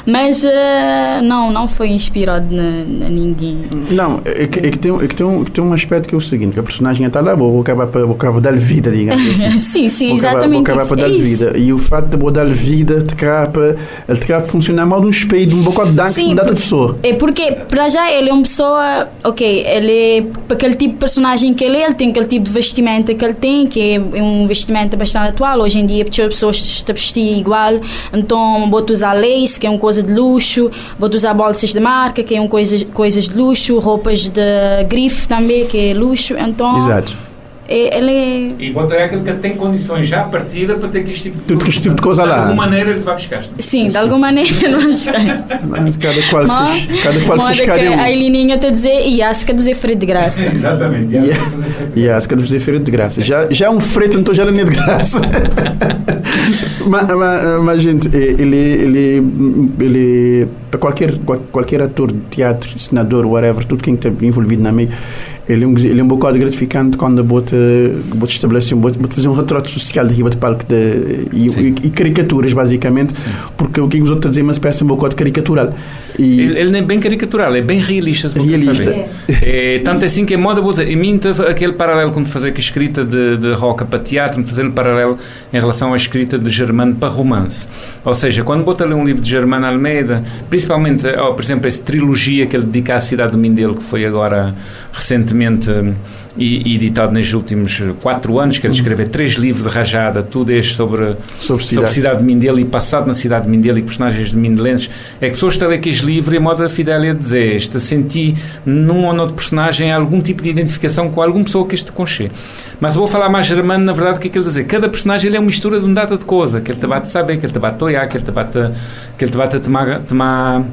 Mas uh, não, não foi inspirado na, na ninguém. Não, é que, é que, tem, é que, tem um, que tem um aspecto que é o seguinte, que a personagem está lá, vou acabar para vou acabar dar vida, digamos assim. sim, sim, vou exatamente acabar, vou acabar para dar vida. E o facto de vou dar vida te acaba, ele te acaba funcionar mal de um espelho, de um bocado de dança de outra pessoa. É porque, para já, ele é uma pessoa, ok, ele é para aquele tipo de personagem que ele é, ele tem aquele tipo de vestimenta que ele tem, que é um vestimento bastante atual. Hoje em dia, as pessoas estão a vestir igual, então vou usar lace, que é uma coisa de luxo, vou usar bolsas de marca, que é um coisa, coisas de luxo, roupas de grife também, que é luxo. Então, Exato. É, ele é... E bota é aquele que tem condições já partida para ter que este tipo de, Tudo, tipo de coisa lá. De alguma maneira ele vai buscar. Sim, de alguma maneira ele vai buscar. cada qual que se cada qual que se um. A Elininha está a dizer, e a quer dizer freio de graça. Exatamente, e a quer dizer freio de graça. Já, já é um freio, então já não é de graça. mas, mas, mas, gente, ele, ele, ele, para qualquer, qualquer ator de teatro, senador, whatever, tudo quem está envolvido na meio, ele é um, ele é um bocado gratificante quando bota, bota estabelecer, bota, bota fazer um retrato social de de palco de, e, e, e, caricaturas, basicamente, Sim. porque o que os outros dizem, mas parece um bocado caricatural. E ele, ele, não é bem caricatural, é bem realista. Se realista. É. é. tanto assim que é moda, vou dizer, e mim aquele paralelo quando fazer a escrita de, de roca para teatro, fazendo paralelo em relação à escrita de Germano para romance. Ou seja, quando bota ler um livro de Germano Almeida, principalmente, oh, por exemplo, essa trilogia que ele dedica à cidade do Mindelo, que foi agora recentemente e, editado nos últimos quatro anos, que ele escreveu três livros de rajada, tudo este sobre, Sobre sobre, cidade. a cidade de Mindelo e passado na cidade de Mindelo e personagens de mindelenses, é que pessoas estão a ler aqueles livros e a moda Fidélia dizer este, senti num ou noutro personagem algum tipo de identificação com alguma pessoa que este conche. Mas vou falar mais germano, na verdade, o que é que ele dizer? Cada personagem ele é uma mistura de um data de coisa, que ele te bate saber, que ele te bate olhar, que ele te bate, que ele te bate tomar, tomar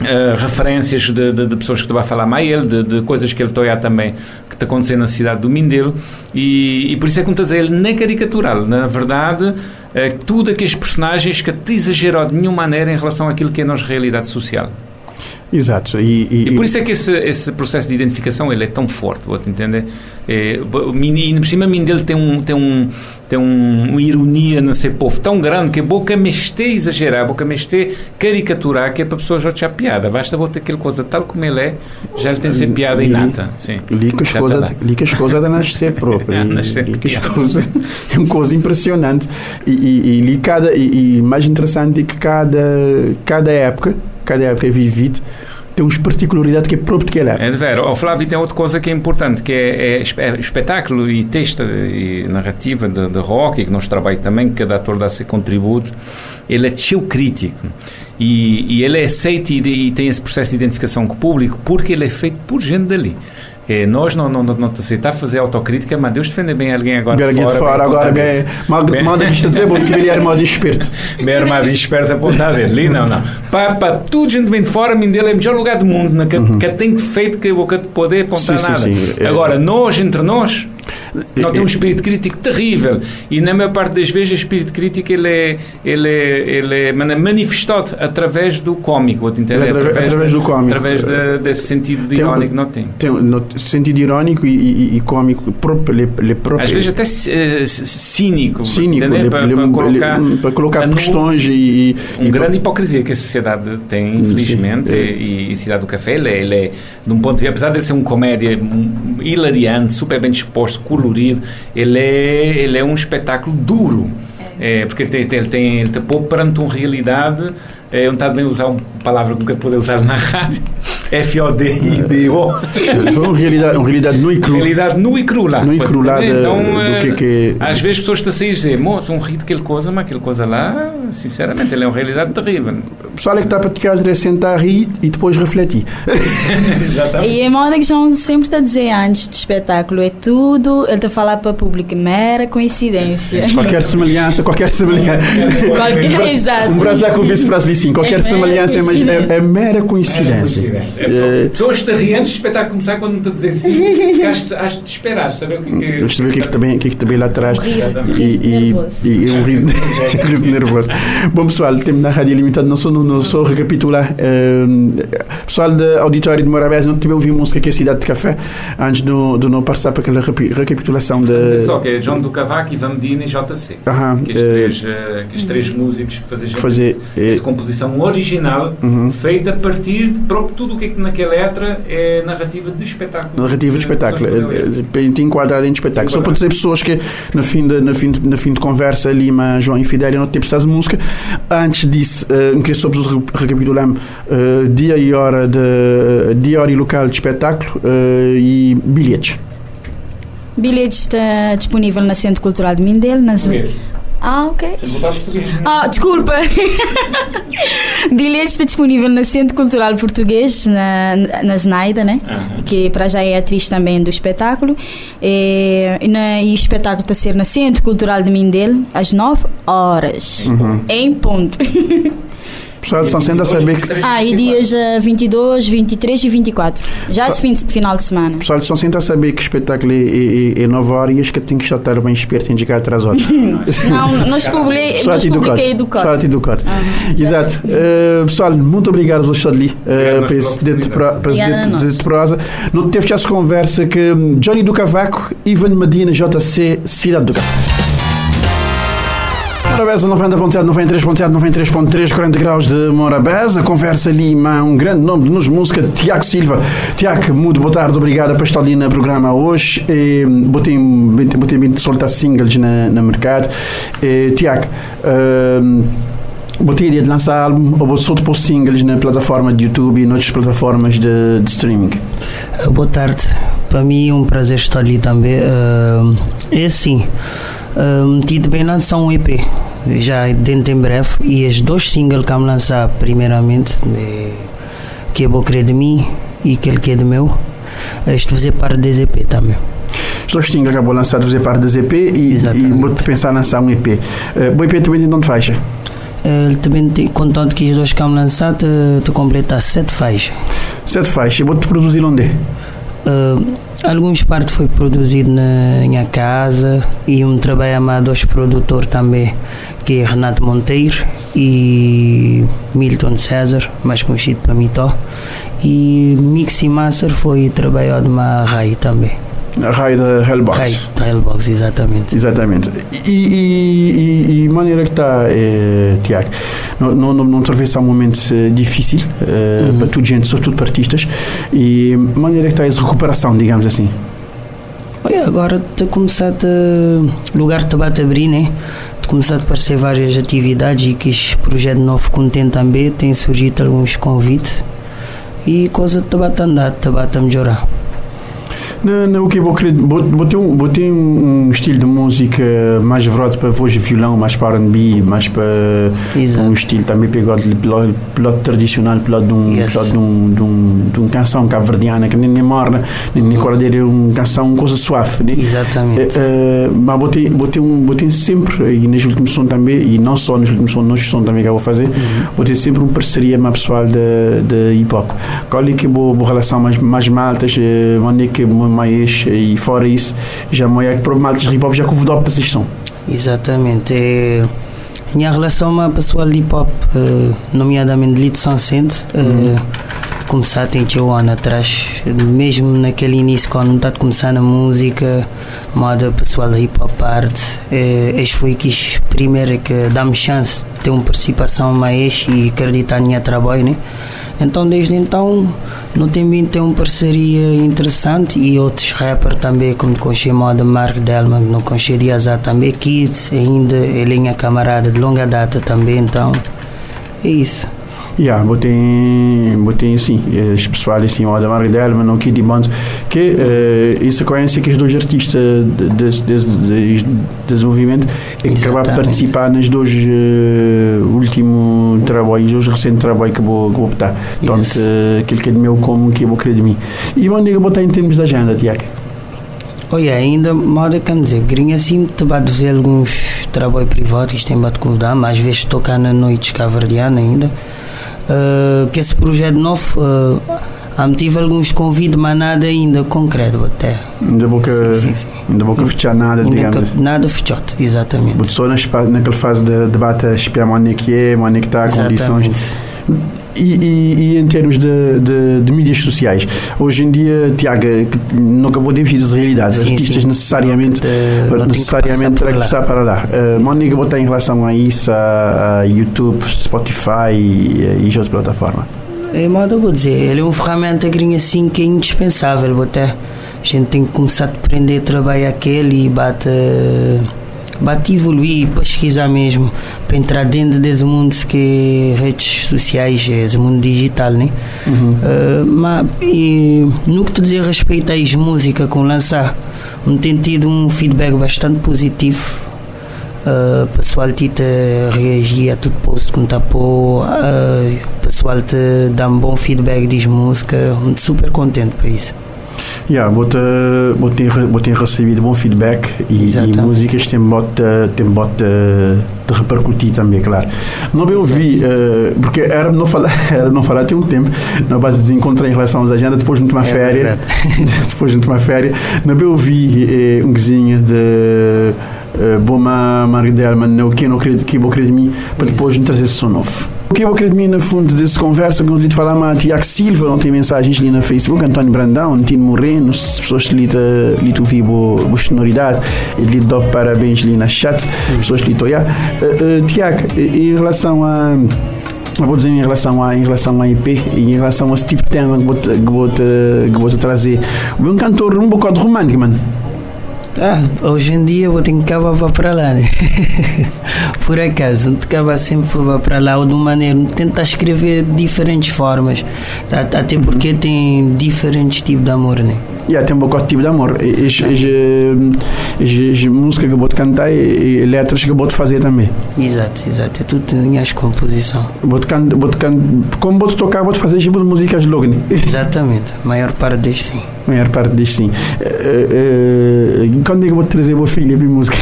eh, referências de, de- de pessoas que te vai falar mais ele, de, de coisas que ele está a olhar também que te aconteceu na cidade do Mindelo e, e por isso é que dizer, ele é caricatural na verdade é tudo aqueles personagens que te exagerou de nenhuma maneira em relação àquilo que é a nossa realidade social Exato. E, e- e por isso é que esse, esse processo de identificação ele é tão forte, vou-te entender? É, Min- e por cima, Mindelo tem, um, tem, um, tem um, uma ironia no seu povo tão grande que boca me este exagerar, boca me este caricaturar, que é para pessoas já achar piada. Basta botar aquela coisa tal como ele é, já ele tem ser piada inata. Sim. Li que as coisas da nascer própria. Nascer li que as piada. coisas é uma coisa impressionante e, e, e li cada e, e mais interessante é que cada cada época cada época é vivida tem uns particularidades que é próprio daquela época. É de ver. O Flávio tem outra coisa que é importante, que é, é é espetáculo e texto e narrativa de, de rock, e que nós trabalhamos também, que cada ator dá seu contributo. Ele é teu crítico. E, e ele é aceito e, e tem esse processo de identificação com o público porque ele é feito por gente dali. Que nós não, não, não, não te aceitar fazer autocrítica, mas Deus defende bem alguém agora Agora, fora, fora, agora bem, mal, Bem- mal isto a dizer, porque ele era modo esperto. Bem armado e esperto apontado dele. Ali não, não. Para, para tudo gente bem de fora, Mindelo é o melhor lugar do mundo, na que, que tem feito que a boca de poder apontar Uhum. Sim, sim, nada. sim. É- Agora, nós, entre nós, nós temos um espírito crítico terrível e na maior parte das vezes o espírito crítico ele é, ele é, ele é mano, manifestado através do cómico, entender? Através- através do cómico. Através de- desse sentido Tem irónico não tem. Tem no- sentido irónico e, e, e cômico próprio, ele, ele próprio. Às vezes até eh, cínico, cínico, para, para colocar, para colocar questões e, e, um e- grande hipocrisia que a sociedade tem, infelizmente, Sim. e, e Cidade do Café, ele é, ele é, de um ponto de vista, apesar de ser um comédia hilariante, super bem disposto, colorido, ele é, ele é um espetáculo duro. É, porque tem, tem, tem, ele te pôr perante uma realidade, é, eu não bem usar uma palavra que nunca poder usar na rádio, F-O-D-I-D-O, uma realidade, uma realidade nua e crua. realidade nua e crua lá. Nua e crua lá então, do eh, que é que- Às vezes pessoas estão a dizer, moça, um rir daquela coisa, mas aquela coisa lá, sinceramente, ele é uma realidade terrível. O pessoal é que está para te é sentar, rir e depois refletir. Exatamente. E é moda que João sempre está a dizer antes do espetáculo, é tudo, ele está a falar para o público, mera coincidência. Qualquer semelhança, qualquer semelhança. Qualquer, exato. Um braço com o vice-frase sim. Qualquer É mera semelhança é, mas é, coincidência. é mera coincidência. É, pessoa- Pessoas riem antes do espetáculo começar quando me está a dizer sim, has de esperar, saber o que é que Vamos saber o que é que também, o que é que também lá atrás. Um E, riso e, e um riso, nervoso. Bom, pessoal, temos na Rádio Limitada, não só, não, não só recapitular. ehm, pessoal da Auditório de Morabés, não tive ouvir música que é Cidade de Café, antes de, não- de não passar para aquela recapitulação Vamos da. só que é João do Cavaco, Ivan Medina e JC. Aham, Que os eh, três, eh, que os três músicos que fazem Fazer, eh, essa composição original Uhum. feita a partir de próprio tudo o que é que naquela letra é narrativa de espetáculo. narrativa de espetáculo, que é, é, tem enquadrado em espetáculo. Só para dizer pessoas que no fim de, no fim de, no fim de conversa, Lima, João e Fidélia não tem precisado de música. Antes disso, uh, um que só preciso recapitular eh, dia e hora de dia, hora e local de espetáculo eh, e bilhetes. Bilhetes está disponível na Centro Cultural de Mindelo. Nas... Português. Ah, ok. Português. Ah, desculpa. Bilhetes está disponível no Centro Cultural Português, na, na Zenaida, né? Aham. Que para já é atriz também do espetáculo. E, e na- e o espetáculo está a ser na Centro Cultural de Mindelo, às 9 horas. Em ponto. Pessoal de São Centro a saber que Ah, e dias eh, 22, 23 e 24. Já esse fim de, final de semana. pessoal de São Centro a saber que o espetáculo é, é, é 9 horas e acho que tem que estar bem esperto em indicar atrás horas. Não, nós publiquei, Pessoal nós te educado. publiquei Pessoal educado. te educado. Exato. Eh, pessoal, muito obrigado a vocês ali nós esse pela dente pro- para esse Obrigada a dente- nós. dente prosa. Não teve já essa conversa que hum, Johnny do Cavaco, Ivan Medina, JC, Cidade do Cabo. Morabeza 90.7, 93.7, 93.3, 40 graus de Morabeza. Conversa Lima, um grande nome nos música, Tiago Silva. Tiago, muito boa tarde, obrigado por estar ali no programa hoje. E, botei, botei bem de soltar singles na, no mercado. E, Tiago, hum, Botei ideia de lançar álbum ou só depois singles na plataforma de YouTube e noutras plataformas de, de streaming. Boa tarde. para mim é um prazer estar ali também. Uh, é assim, uh, metido bem lançar um EP, já dentro em breve, e os dois singles que vamos lançar, primeiramente, de, que é Vou Crer de Mim e aquele que é de meu, este fazer parte desse EP também. Os dois singles já vou lançar fazer parte desse EP e, e vou pensar em lançar um EP. Uh, o EP também tem onde faixa? Ele também tem, contanto que os dois que vamos lançar, te, te completa sete faixas. Sete faixas, vou-te produzir onde? Uh, alguns partes foi produzido na minha casa e um trabalho a dois produtor também, que é Renato Monteiro e Milton César, mais conhecido para mim. E Mix e Master foi trabalhado uma Rai também. A raio da Hellbox. Raio da Hellbox, exatamente. Exatamente. E, e, e, maneira que está, eh, Tiago, não, não, não atravessa um momento eh, difícil eh, uhum. para toda gente, sobretudo para artistas, e maneira que está essa recuperação, digamos assim? Olha, agora está começado a lugar te bate abrir, né? Começado a aparecer várias atividades e que este projeto novo contente também tem surgido alguns convites e coisa bate a andar, bate a melhorar. No, no, okay, vou, querer, vou, vou, ter um, vou ter um, estilo de música mais voltado para voz de violão, mais para R&B, mais para Exato. um estilo também pegado pelo, pelo tradicional, pelo de um, yes. de um, de um, de um canção cabo-verdiana que nem, nem morna, nem, nem cordeira, é uma canção, uma coisa suave. Né? Exatamente. Uh, mas vou ter, vou, ter um, vou ter sempre, e nos últimos sons também, e não só nos últimos sons, nos sons também que eu vou fazer, uhum. vou ter sempre uma parceria mais pessoal de, de hip-hop. Qual é que é a relação mais, mais maltas, onde é que mais e fora isso já moia que para maltas hip hop já convidou para assistir exatamente é minha relação com a pessoal de hip hop uh, nomeadamente Lito São Sente uhum. uh, começar tem um ano atrás mesmo naquele início quando está começando a música moda pessoal de hip hop art uh, este foi que primeiro que dá-me chance de ter uma participação mais e acreditar no meu trabalho né? Então desde então no Timbim tem uma parceria interessante e outros rappers também, como conheci moda Mark Delman, no conheci Diazar também, Kids, ainda ele é minha camarada de longa data também, então é isso. Yeah, botei, botei assim, os pessoal assim, o Adamar Delman, não Kid Bond, que uh, isso conhece que os dois artistas desse, desse, desse, movimento é que acabaram de participar nos dois uh, últimos trabalhos, os recentes trabalhos que vou, que vou botar. Portanto, yes. uh, aquele que é meu como que eu vou querer de mim. E onde é que botar em termos de agenda, Tiago? Olha, ainda moda que dizer, grinha assim te vai dizer alguns trabalhos privados, isto tem bate cuidar, mas às vezes tocar na noite caverdiana ainda uh, que esse projeto novo uh, tive alguns convites, mas nada ainda concreto até. Ainda boca, sim, sim, sim. ainda boca fechar nada, digamos. Nada fechado, exatamente. Porque só naquela fase de debate espiar onde é que é, onde é que está, condições. E, e, e, em termos de, de, de, mídias sociais, hoje em dia, Tiago, não acabou de vir as realidades. Sim, artistas sim. necessariamente, não te, necessariamente que passar para lá. Uh, Mónica, botar em relação a isso, a, a YouTube, Spotify e, e outras plataformas? É modo vou dizer, ele é uma ferramenta grinha assim que é indispensável. Até a gente tem que começar a aprender a trabalhar aquele e bate bati evoluir e pesquisar mesmo para entrar dentro desse mundo que redes sociais, esse mundo digital, né? Uhum. Uh, mas e, no que te dizer respeito à música com lançar, não tem tido um feedback bastante positivo. Uh, o pessoal te reagir a tudo posto que está uh, pessoal te dá um bom feedback de música, super contente por isso. Yeah, bota, bota, bota recebido bom feedback. E, e músicas têm bota, tem bota de repercutir também, claro. Não eu ouvi, uh, porque era não falar, era não falar tem um tempo, não base desencontrar em relação às agendas, depois de uma é férias, depois de uma férias, não eu ouvi eh, um cozinho de uh, Boma Maridelman, não que não creio que vou crer de mim, para depois de trazer som novo. O que eu acredito no fundo, dessa conversa, quando lhe falar a Tiago Silva, não tem mensagens ali no Facebook, António Brandão, Tino Moreno, as pessoas que lhe tu vivo a sonoridade, lhe dou parabéns ali na chat, pessoas que lhe estão uh, uh, Tiago, em relação a eu vou dizer em relação a em relação a IP e em relação a esse tipo de tema que vou que vou que vou trazer. Um cantor um bocado romântico mano ah, hoje em dia vou ter que acabar para lá, né? Por acaso, não acaba sempre para lá ou de uma maneira, tentar escrever de diferentes formas, até porque tem diferentes tipos de amor, né? Yeah, tem um bocado tipo de amor. E, música que eu vou cantar e, e letras que eu vou fazer também. Exato, exato. É tudo as composição. Vou can, vou can, como vou tocar, vou fazer tipo de músicas logo, né? Exatamente. maior parte deles sim. maior parte deles sim. Uh, uh, quando é que vou trazer o meu filho para música?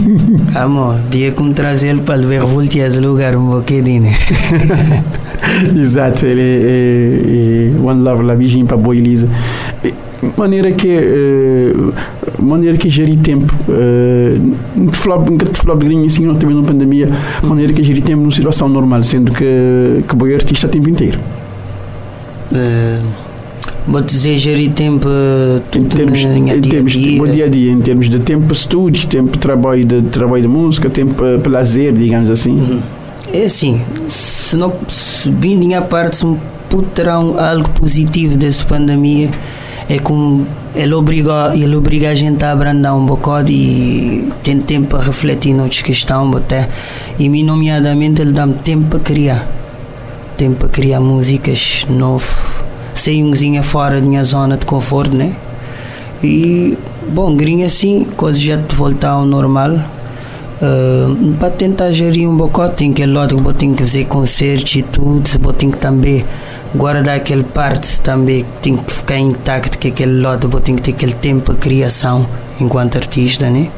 Amor, dia que me trazer ele para ver voltar a lugar um bocadinho. Exato, ele é, é, One Love, La Virgin para Boa Elisa maneira que uh, maneira que gerir tempo uh, te falava de assim não teve na pandemia maneira que gerir tempo numa situação normal sendo que que boi artista o tempo inteiro uh, vou dizer gerir tempo em termos, em termos de dia, dia. a dia em termos de tempo estudos tempo de trabalho de trabalho de música tempo para lazer digamos assim. Uhum. é assim se não se vindo em a parte se terão algo positivo dessa pandemia é como ele obriga, ele obriga a gente a abrandar um bocado e tem tempo para refletir noutras questões até e mim nomeadamente ele dá-me tempo para criar. Tempo para criar músicas um cozinha fora da minha zona de conforto né? E bom grinha assim coisas já te voltar ao normal. Uh, para tentar gerir um bocado tem que lado que tenho que fazer concertos e tudo tenho que também guardar aquele parte também tem que ficar intacto que aquele lote tem que ter aquele tempo de criação enquanto artista né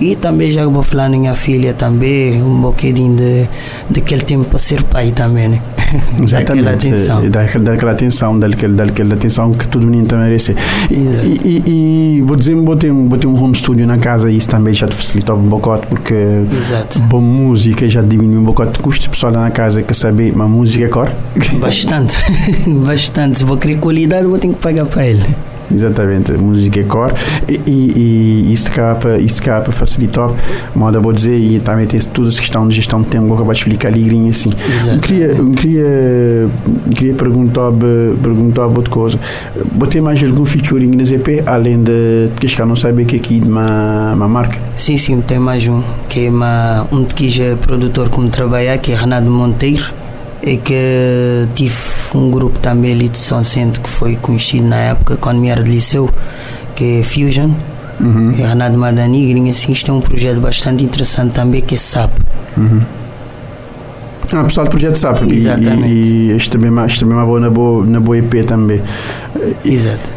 e também já vou falar na minha filha também um bocadinho de daquele tempo para ser pai também né? Exatamente. daquela atenção daquela, daquela atenção daquela, daquela atenção que todo menino também merece. E, e, e, vou dizer vou ter um home studio na casa e isso também já te facilita um bocado porque Exato. boa música já diminui um bocado de custo pessoal lá na casa quer saber uma música é cor bastante. Bastante. Se vou querer qualidade vou ter que pagar para ele Exatamente, música é core e, e, e isto capa, isto capa facilitar, moda vou dizer, e também tem toda essa questão de gestão de tempo, vou acabar de explicar ali assim. Eu queria, eu queria, queria perguntar, perguntar outra coisa. Vou ter mais algum featuring no ZP, além de que eu não sabe que aqui de uma, uma marca? Sim, sim, tem mais um, que é uma, um de que já é produtor como trabalhar, que é Renato Monteiro é que tive um grupo também ali de São Centro que foi conhecido na época, quando me era de liceu, que é Fusion. Uhum. É Renato Madani, assim, isto é um projeto bastante interessante também, que é SAP. Uhum. Ah, pessoal do projeto SAP. Exatamente. E, e isto também, é isto também é uma boa na, boa na boa EP também. Exato.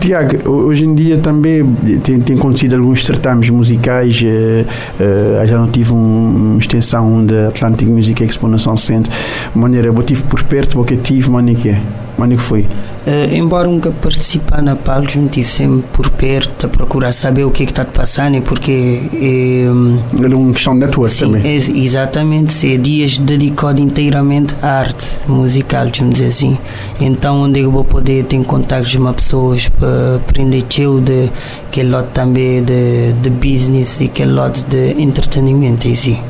Tiago, hoje em dia também tem, tem acontecido alguns certames musicais. Uh, uh, já não tive um, uma extensão da Atlantic Music Expo na São Centro. Maneira, eu tive por perto, porque tive, maneira que é. Maneira que foi. Uh, embora nunca participar na Palcos, me tive sempre por perto a procurar saber o que é que está passar, né? porque é, é uma questão de network sim, também. É, exatamente, é dias dedicado inteiramente à arte musical, vamos dizer assim. Então, onde eu vou poder ter contatos com pessoas para aprender teu de aquele lote também de, de business e aquele lote de entretenimento em si.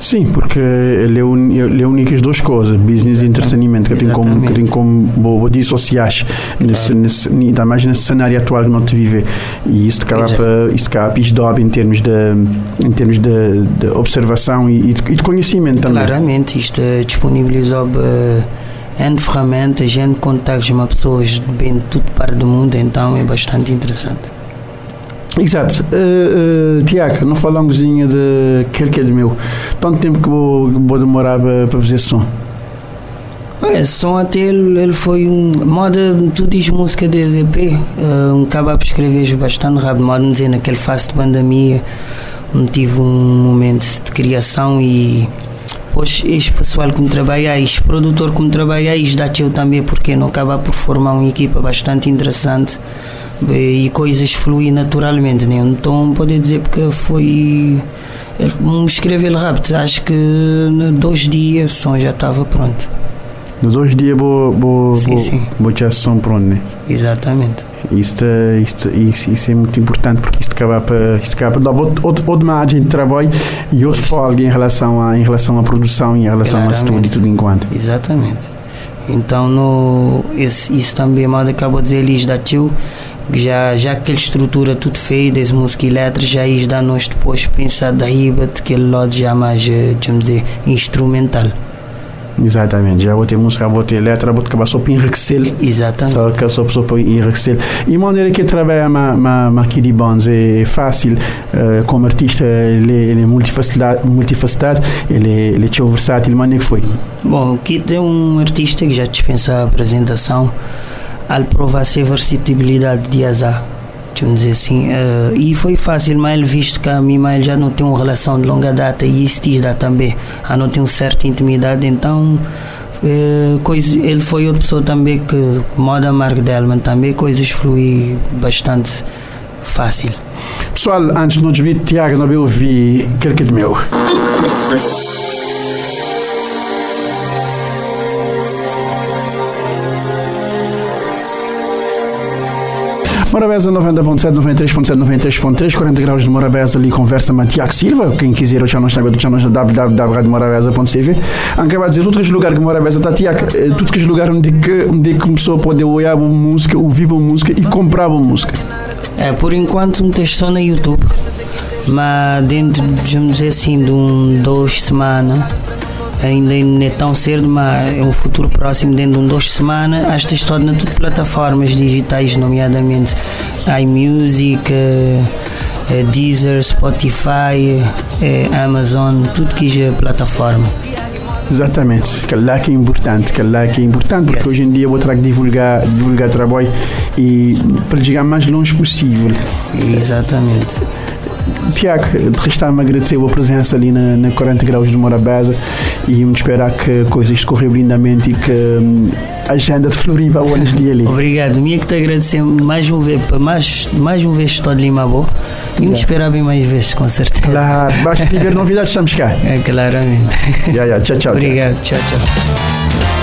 Sim, porque ele é, un, ele é únicas duas coisas, business e entretenimento, que tem como, que tem como vou, dissociar nesse, nesse, ainda mais nesse cenário atual que não te vive. E isso acaba para isso acaba em termos de em termos de, de observação e, e, de, e, de, conhecimento também. Claramente, isto disponibilizou N ferramentas, N contactos com pessoas de bem de tudo para do mundo, então é bastante interessante. Exato. Uh, uh, Tiago, não falamos de aquele que é de meu. Tanto tempo que vou, vou demorar para, para fazer som. É, som até ele, ele foi um. Moda, tu diz música de EZP, uh, eh, um acaba por escrever bastante rápido, modo de dizer, naquele fase de pandemia, onde tive um momento de criação e. Pois, este pessoal que me trabalha, este produtor que me trabalha, isto dá-te eu também, porque não acaba por formar uma equipa bastante interessante e coisas fluem naturalmente, né? Então pode dizer porque foi um escrever rápido, acho que dois dias o som já estava pronto. Nos dois dias vou, vou, sim, vou, sim. vou já som pronto, né? Exatamente. Isto, isto, isso, isso é muito importante porque isto acaba para isto acaba para dar outro, outro margem de trabalho e outro folga em relação à em relação à produção e em relação Claramente. ao estúdio e tudo enquanto. Exatamente. Então no, esse, isso também mal acaba de dizer Liz da tio já já aquela estrutura tudo feita das música e letras já isso dá nós depois pensar da riba de aquele lado já mais vamos dizer instrumental Exatamente, já vou ter música, vou ter letra, vou acabar só para enriquecer. Exatamente. Só que só, só para enriquecer. E maneira que trabalha ma, ma, ma Kid Bonds é fácil, uh, como artista ele, ele é multifacetado, multifacetado ele, ele é versátil, mas que foi? Bom, o Kid é um artista que já dispensa a apresentação, al prova a sua versatilidade de azar vamos dizer assim. Uh, e foi fácil, mas visto que a mim mas já não tem uma relação de longa data e isso dá também, a não tem uma certa intimidade, então uh, coisa, ele foi outra pessoa também que, moda Mark Delman, também coisas fluem bastante fácil. Pessoal, antes de nos despedir, Tiago, não ouvi aquele que é meu. Morabeza 90.7, 93.7, 93.3, 40 graus de Morabeza ali conversa com Tiago Silva. Quem quiser, já não está já não www.morabeza.cv. Acaba de dizer tudo que é lugar que Morabeza está, Tiago, eh, tudo que é lugar onde que, onde que começou a poder olhar a música, ouvir a música e comprar a música. É, por enquanto não tens só no YouTube, mas dentro, dizer assim, de um, duas semanas ainda não é tão cedo, mas é um futuro próximo, dentro de um, duas semanas, acho que estou nas tudo plataformas digitais, nomeadamente iMusic, eh, eh, Deezer, Spotify, eh, Amazon, tudo que é plataforma. Exatamente, que lá que é importante, que lá que é importante, porque yes. hoje em dia eu vou ter que divulgar, divulgar trabalho e para chegar mais longe possível. Exatamente. Tiago, resta-me agradecer a presença ali na, na 40 graus de Morabeza e me esperar que coisas corram lindamente e que hum, a agenda de Floriba anos dia ali. Obrigado, minha que te agradecer mais uma vez, mais, mais uma vez estou de Lima Boa e me esperar bem mais vezes, com certeza. Claro, basta tiver novidades, estamos cá. É, claramente. Yeah, yeah. Tchau, tchau. Obrigado, tchau, tchau.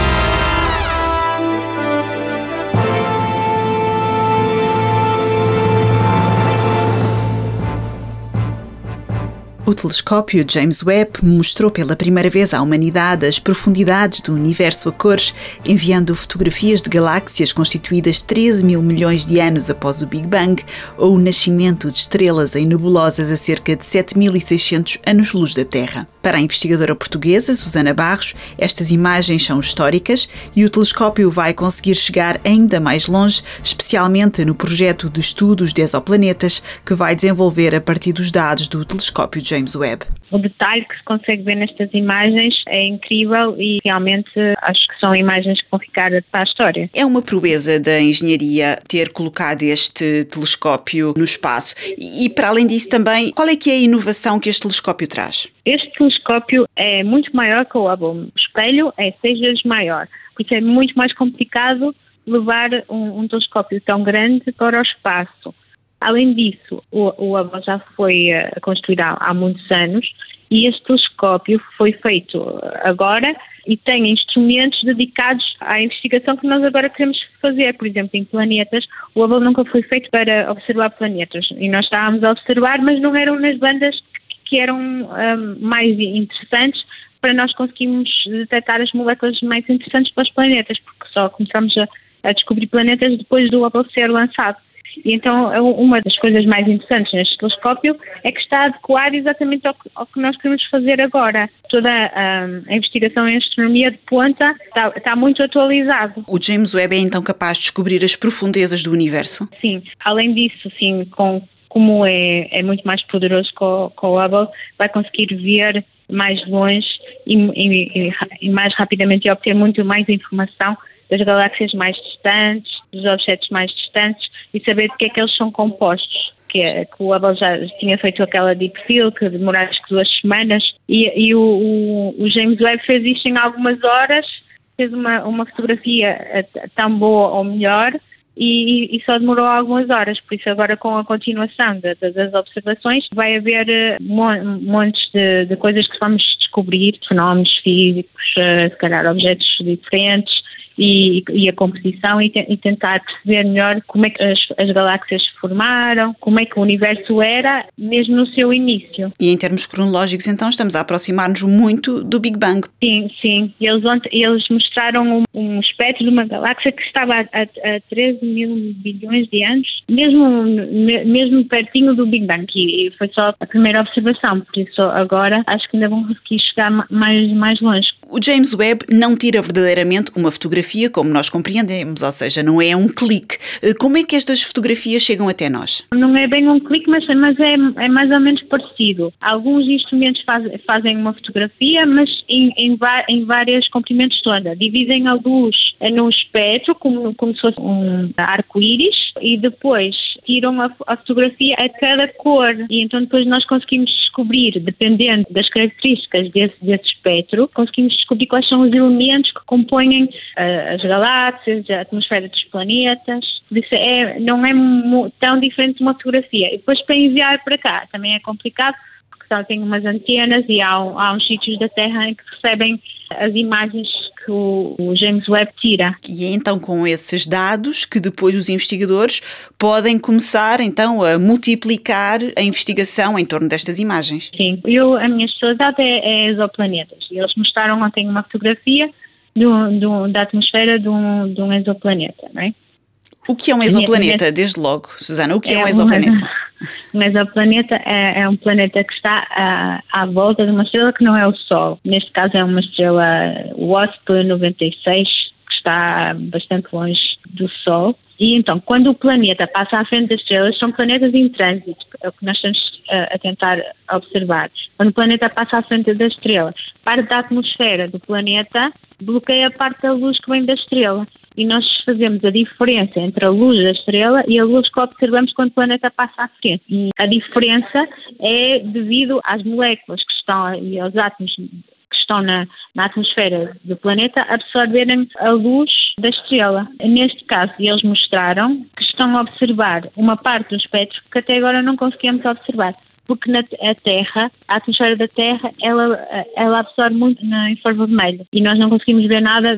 O telescópio James Webb mostrou pela primeira vez à humanidade as profundidades do universo a cores, enviando fotografias de galáxias constituídas 13 mil milhões de anos após o Big Bang ou o nascimento de estrelas em nebulosas a cerca de 7.600 anos-luz da Terra. Para a investigadora portuguesa Susana Barros, estas imagens são históricas e o telescópio vai conseguir chegar ainda mais longe, especialmente no projeto de estudos de exoplanetas que vai desenvolver a partir dos dados do telescópio James Webb. O detalhe que se consegue ver nestas imagens é incrível e realmente acho que são imagens que vão ficar para a história. É uma proeza da engenharia ter colocado este telescópio no espaço e, para além disso também, qual é que é a inovação que este telescópio traz? Este telescópio é muito maior que o Hubble. O espelho é seis vezes maior, por isso é muito mais complicado levar um, um telescópio tão grande para o espaço. Além disso, o, o Hubble já foi uh, construído há, há, muitos anos e este telescópio foi feito agora e tem instrumentos dedicados à investigação que nós agora queremos fazer. Por exemplo, em planetas, o Hubble nunca foi feito para observar planetas e nós estávamos a observar, mas não eram nas bandas que eram um, mais interessantes para nós conseguirmos detectar as moléculas mais interessantes para os planetas, porque só começamos a, a descobrir planetas depois do Hubble ser lançado. E então é uma das coisas mais interessantes neste telescópio é que está adequado exatamente ao que, ao que nós queremos fazer agora. Toda a, a, investigação em astronomia de ponta está, está muito atualizado. O James Webb é então capaz de descobrir as profundezas do universo? Sim. Além disso, sim, com, como é, é muito mais poderoso que o, Hubble, vai conseguir ver mais longe e, e, e mais rapidamente e obter muito mais informação das galáxias mais distantes, dos objetos mais distantes e saber de que é que eles são compostos. Que, é, que o Hubble já tinha feito aquela deep field que que duas semanas e, e o, o, o, James Webb fez isto em algumas horas, fez uma, uma fotografia eh, tão boa ou melhor e, e, só demorou algumas horas, por isso agora com a continuação de, de, das observações vai haver uh, montes de, de, coisas que vamos descobrir, fenómenos físicos, uh, se calhar objetos diferentes e, e a composição e, te, e, tentar perceber melhor como é que as, as, galáxias se formaram, como é que o universo era, mesmo no seu início. E em termos cronológicos, então, estamos a aproximar-nos muito do Big Bang. Sim, sim. Eles, eles mostraram um, um espectro de uma galáxia que estava a, a, a 13 mil bilhões de anos, mesmo, mesmo pertinho do Big Bang, e foi só a primeira observação, por isso agora acho que ainda vão conseguir chegar mais, mais longe. O James Webb não tira verdadeiramente uma fotografia como nós compreendemos, ou seja, não é um clique. Eh, como é que estas fotografias chegam até nós? Não é bem um clique, mas, mas é, é mais ou menos parecido. Alguns instrumentos faz, fazem uma fotografia, mas em, em, em várias comprimentos de onda. Dividem a luz num espectro, como, como se fosse um arco-íris, e depois tiram a, a fotografia a cada cor. E então depois nós conseguimos descobrir, dependendo das características desse, desse espectro, conseguimos descobrir quais são os elementos que compõem uh, as galáxias, a atmosfera dos planetas. Isso é, não é tão diferente de uma fotografia. E depois para enviar para cá também é complicado então tem umas antenas e há, há uns sítios da Terra em que recebem as imagens que o, James Webb tira. E é então com esses dados que depois os investigadores podem começar então a multiplicar a investigação em torno destas imagens. Sim, eu, a minha especialidade é, é exoplanetas eles mostraram ontem uma fotografia do, do, da atmosfera de um, de um exoplaneta, não é? O que é um exoplaneta, desde logo, Susana? O que é, é um exoplaneta? Uma... Um exoplaneta é, é, um planeta que está à, à, volta de uma estrela que não é o Sol. Neste caso é uma estrela WASP 96, que está bastante longe do Sol. E então, quando o planeta passa à frente das estrelas, são planetas em trânsito, é o que nós estamos a, a tentar observar. Quando o planeta passa à frente da estrela, parte da atmosfera do planeta bloqueia parte da luz que vem da estrela e nós fazemos a diferença entre a luz da estrela e a luz que observamos quando o planeta passa à frente. E a diferença é devido às moléculas que estão e aos átomos que estão na, na, atmosfera do planeta absorverem a luz da estrela. Neste caso, eles mostraram que estão a observar uma parte do espectro que até agora não conseguimos observar porque na a Terra, a atmosfera da Terra, ela, ela absorve muito na infravermelho e nós não conseguimos ver nada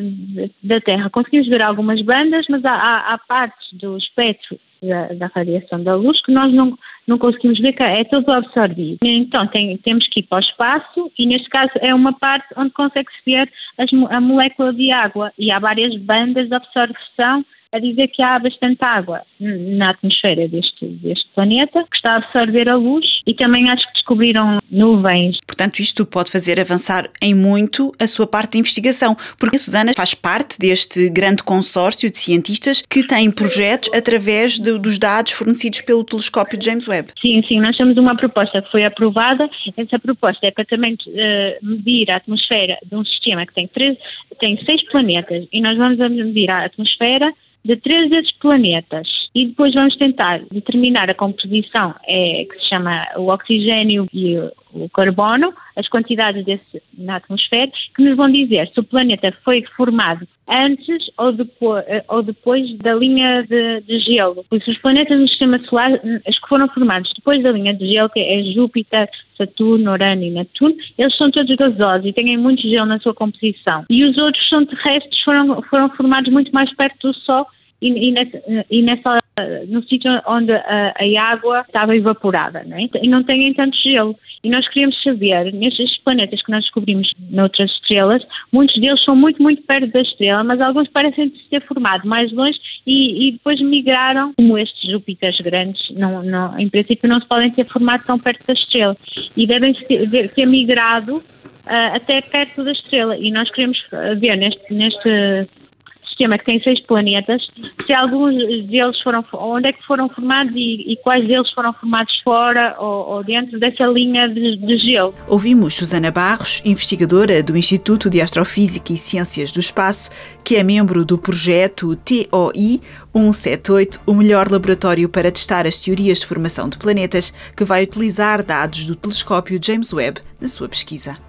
da Terra. Conseguimos ver algumas bandas, mas há, há, há partes do espectro da, da, radiação da luz que nós não, não conseguimos ver que é tudo absorvido. Então tem, temos que ir para o espaço e neste caso é uma parte onde consegue-se ver as, a molécula de água e há várias bandas de absorção a dizer que há bastante água na atmosfera deste, deste planeta, que está a absorver a luz e também acho que descobriram nuvens. Portanto, isto pode fazer avançar em muito a sua parte de investigação, porque a Susana faz parte deste grande consórcio de cientistas que têm projetos através de, dos dados fornecidos pelo telescópio James Webb. Sim, sim, nós temos uma proposta que foi aprovada. Essa proposta é para também uh, medir a atmosfera de um sistema que tem, três, tem seis planetas e nós vamos medir a atmosfera de três desses planetas e depois vamos tentar determinar a composição é, que se chama o oxigênio e o carbono, as quantidades desse na atmosfera, que nos vão dizer se o planeta foi formado antes ou depois, ou depois da linha de, de gelo. Pois os planetas no sistema solar, os que foram formados depois da linha de gelo, que é Júpiter, Saturno, Urano e Netuno, eles são todos gasosos e têm muito gelo na sua composição. E os outros são terrestres, foram, foram formados muito mais perto do Sol e, e, nessa, e nessa, no sítio onde a, a, água estava evaporada não é? e não têm tanto gelo. E nós queríamos saber, nestes planetas que nós descobrimos noutras estrelas, muitos deles são muito, muito perto da estrela, mas alguns parecem ter formado mais longe e, e depois migraram, como estes Júpiteres grandes, não, não, em princípio não se podem ter formado tão perto da estrela e devem ter, ter migrado uh, até perto da estrela. E nós queremos ver neste, neste sistema que tem seis planetas, se alguns deles foram, onde é que foram formados e, e quais deles foram formados fora ou, ou dentro dessa linha de, de, gelo. Ouvimos Susana Barros, investigadora do Instituto de Astrofísica e Ciências do Espaço, que é membro do projeto TOI 178, o melhor laboratório para testar as teorias de formação de planetas, que vai utilizar dados do telescópio James Webb na sua pesquisa.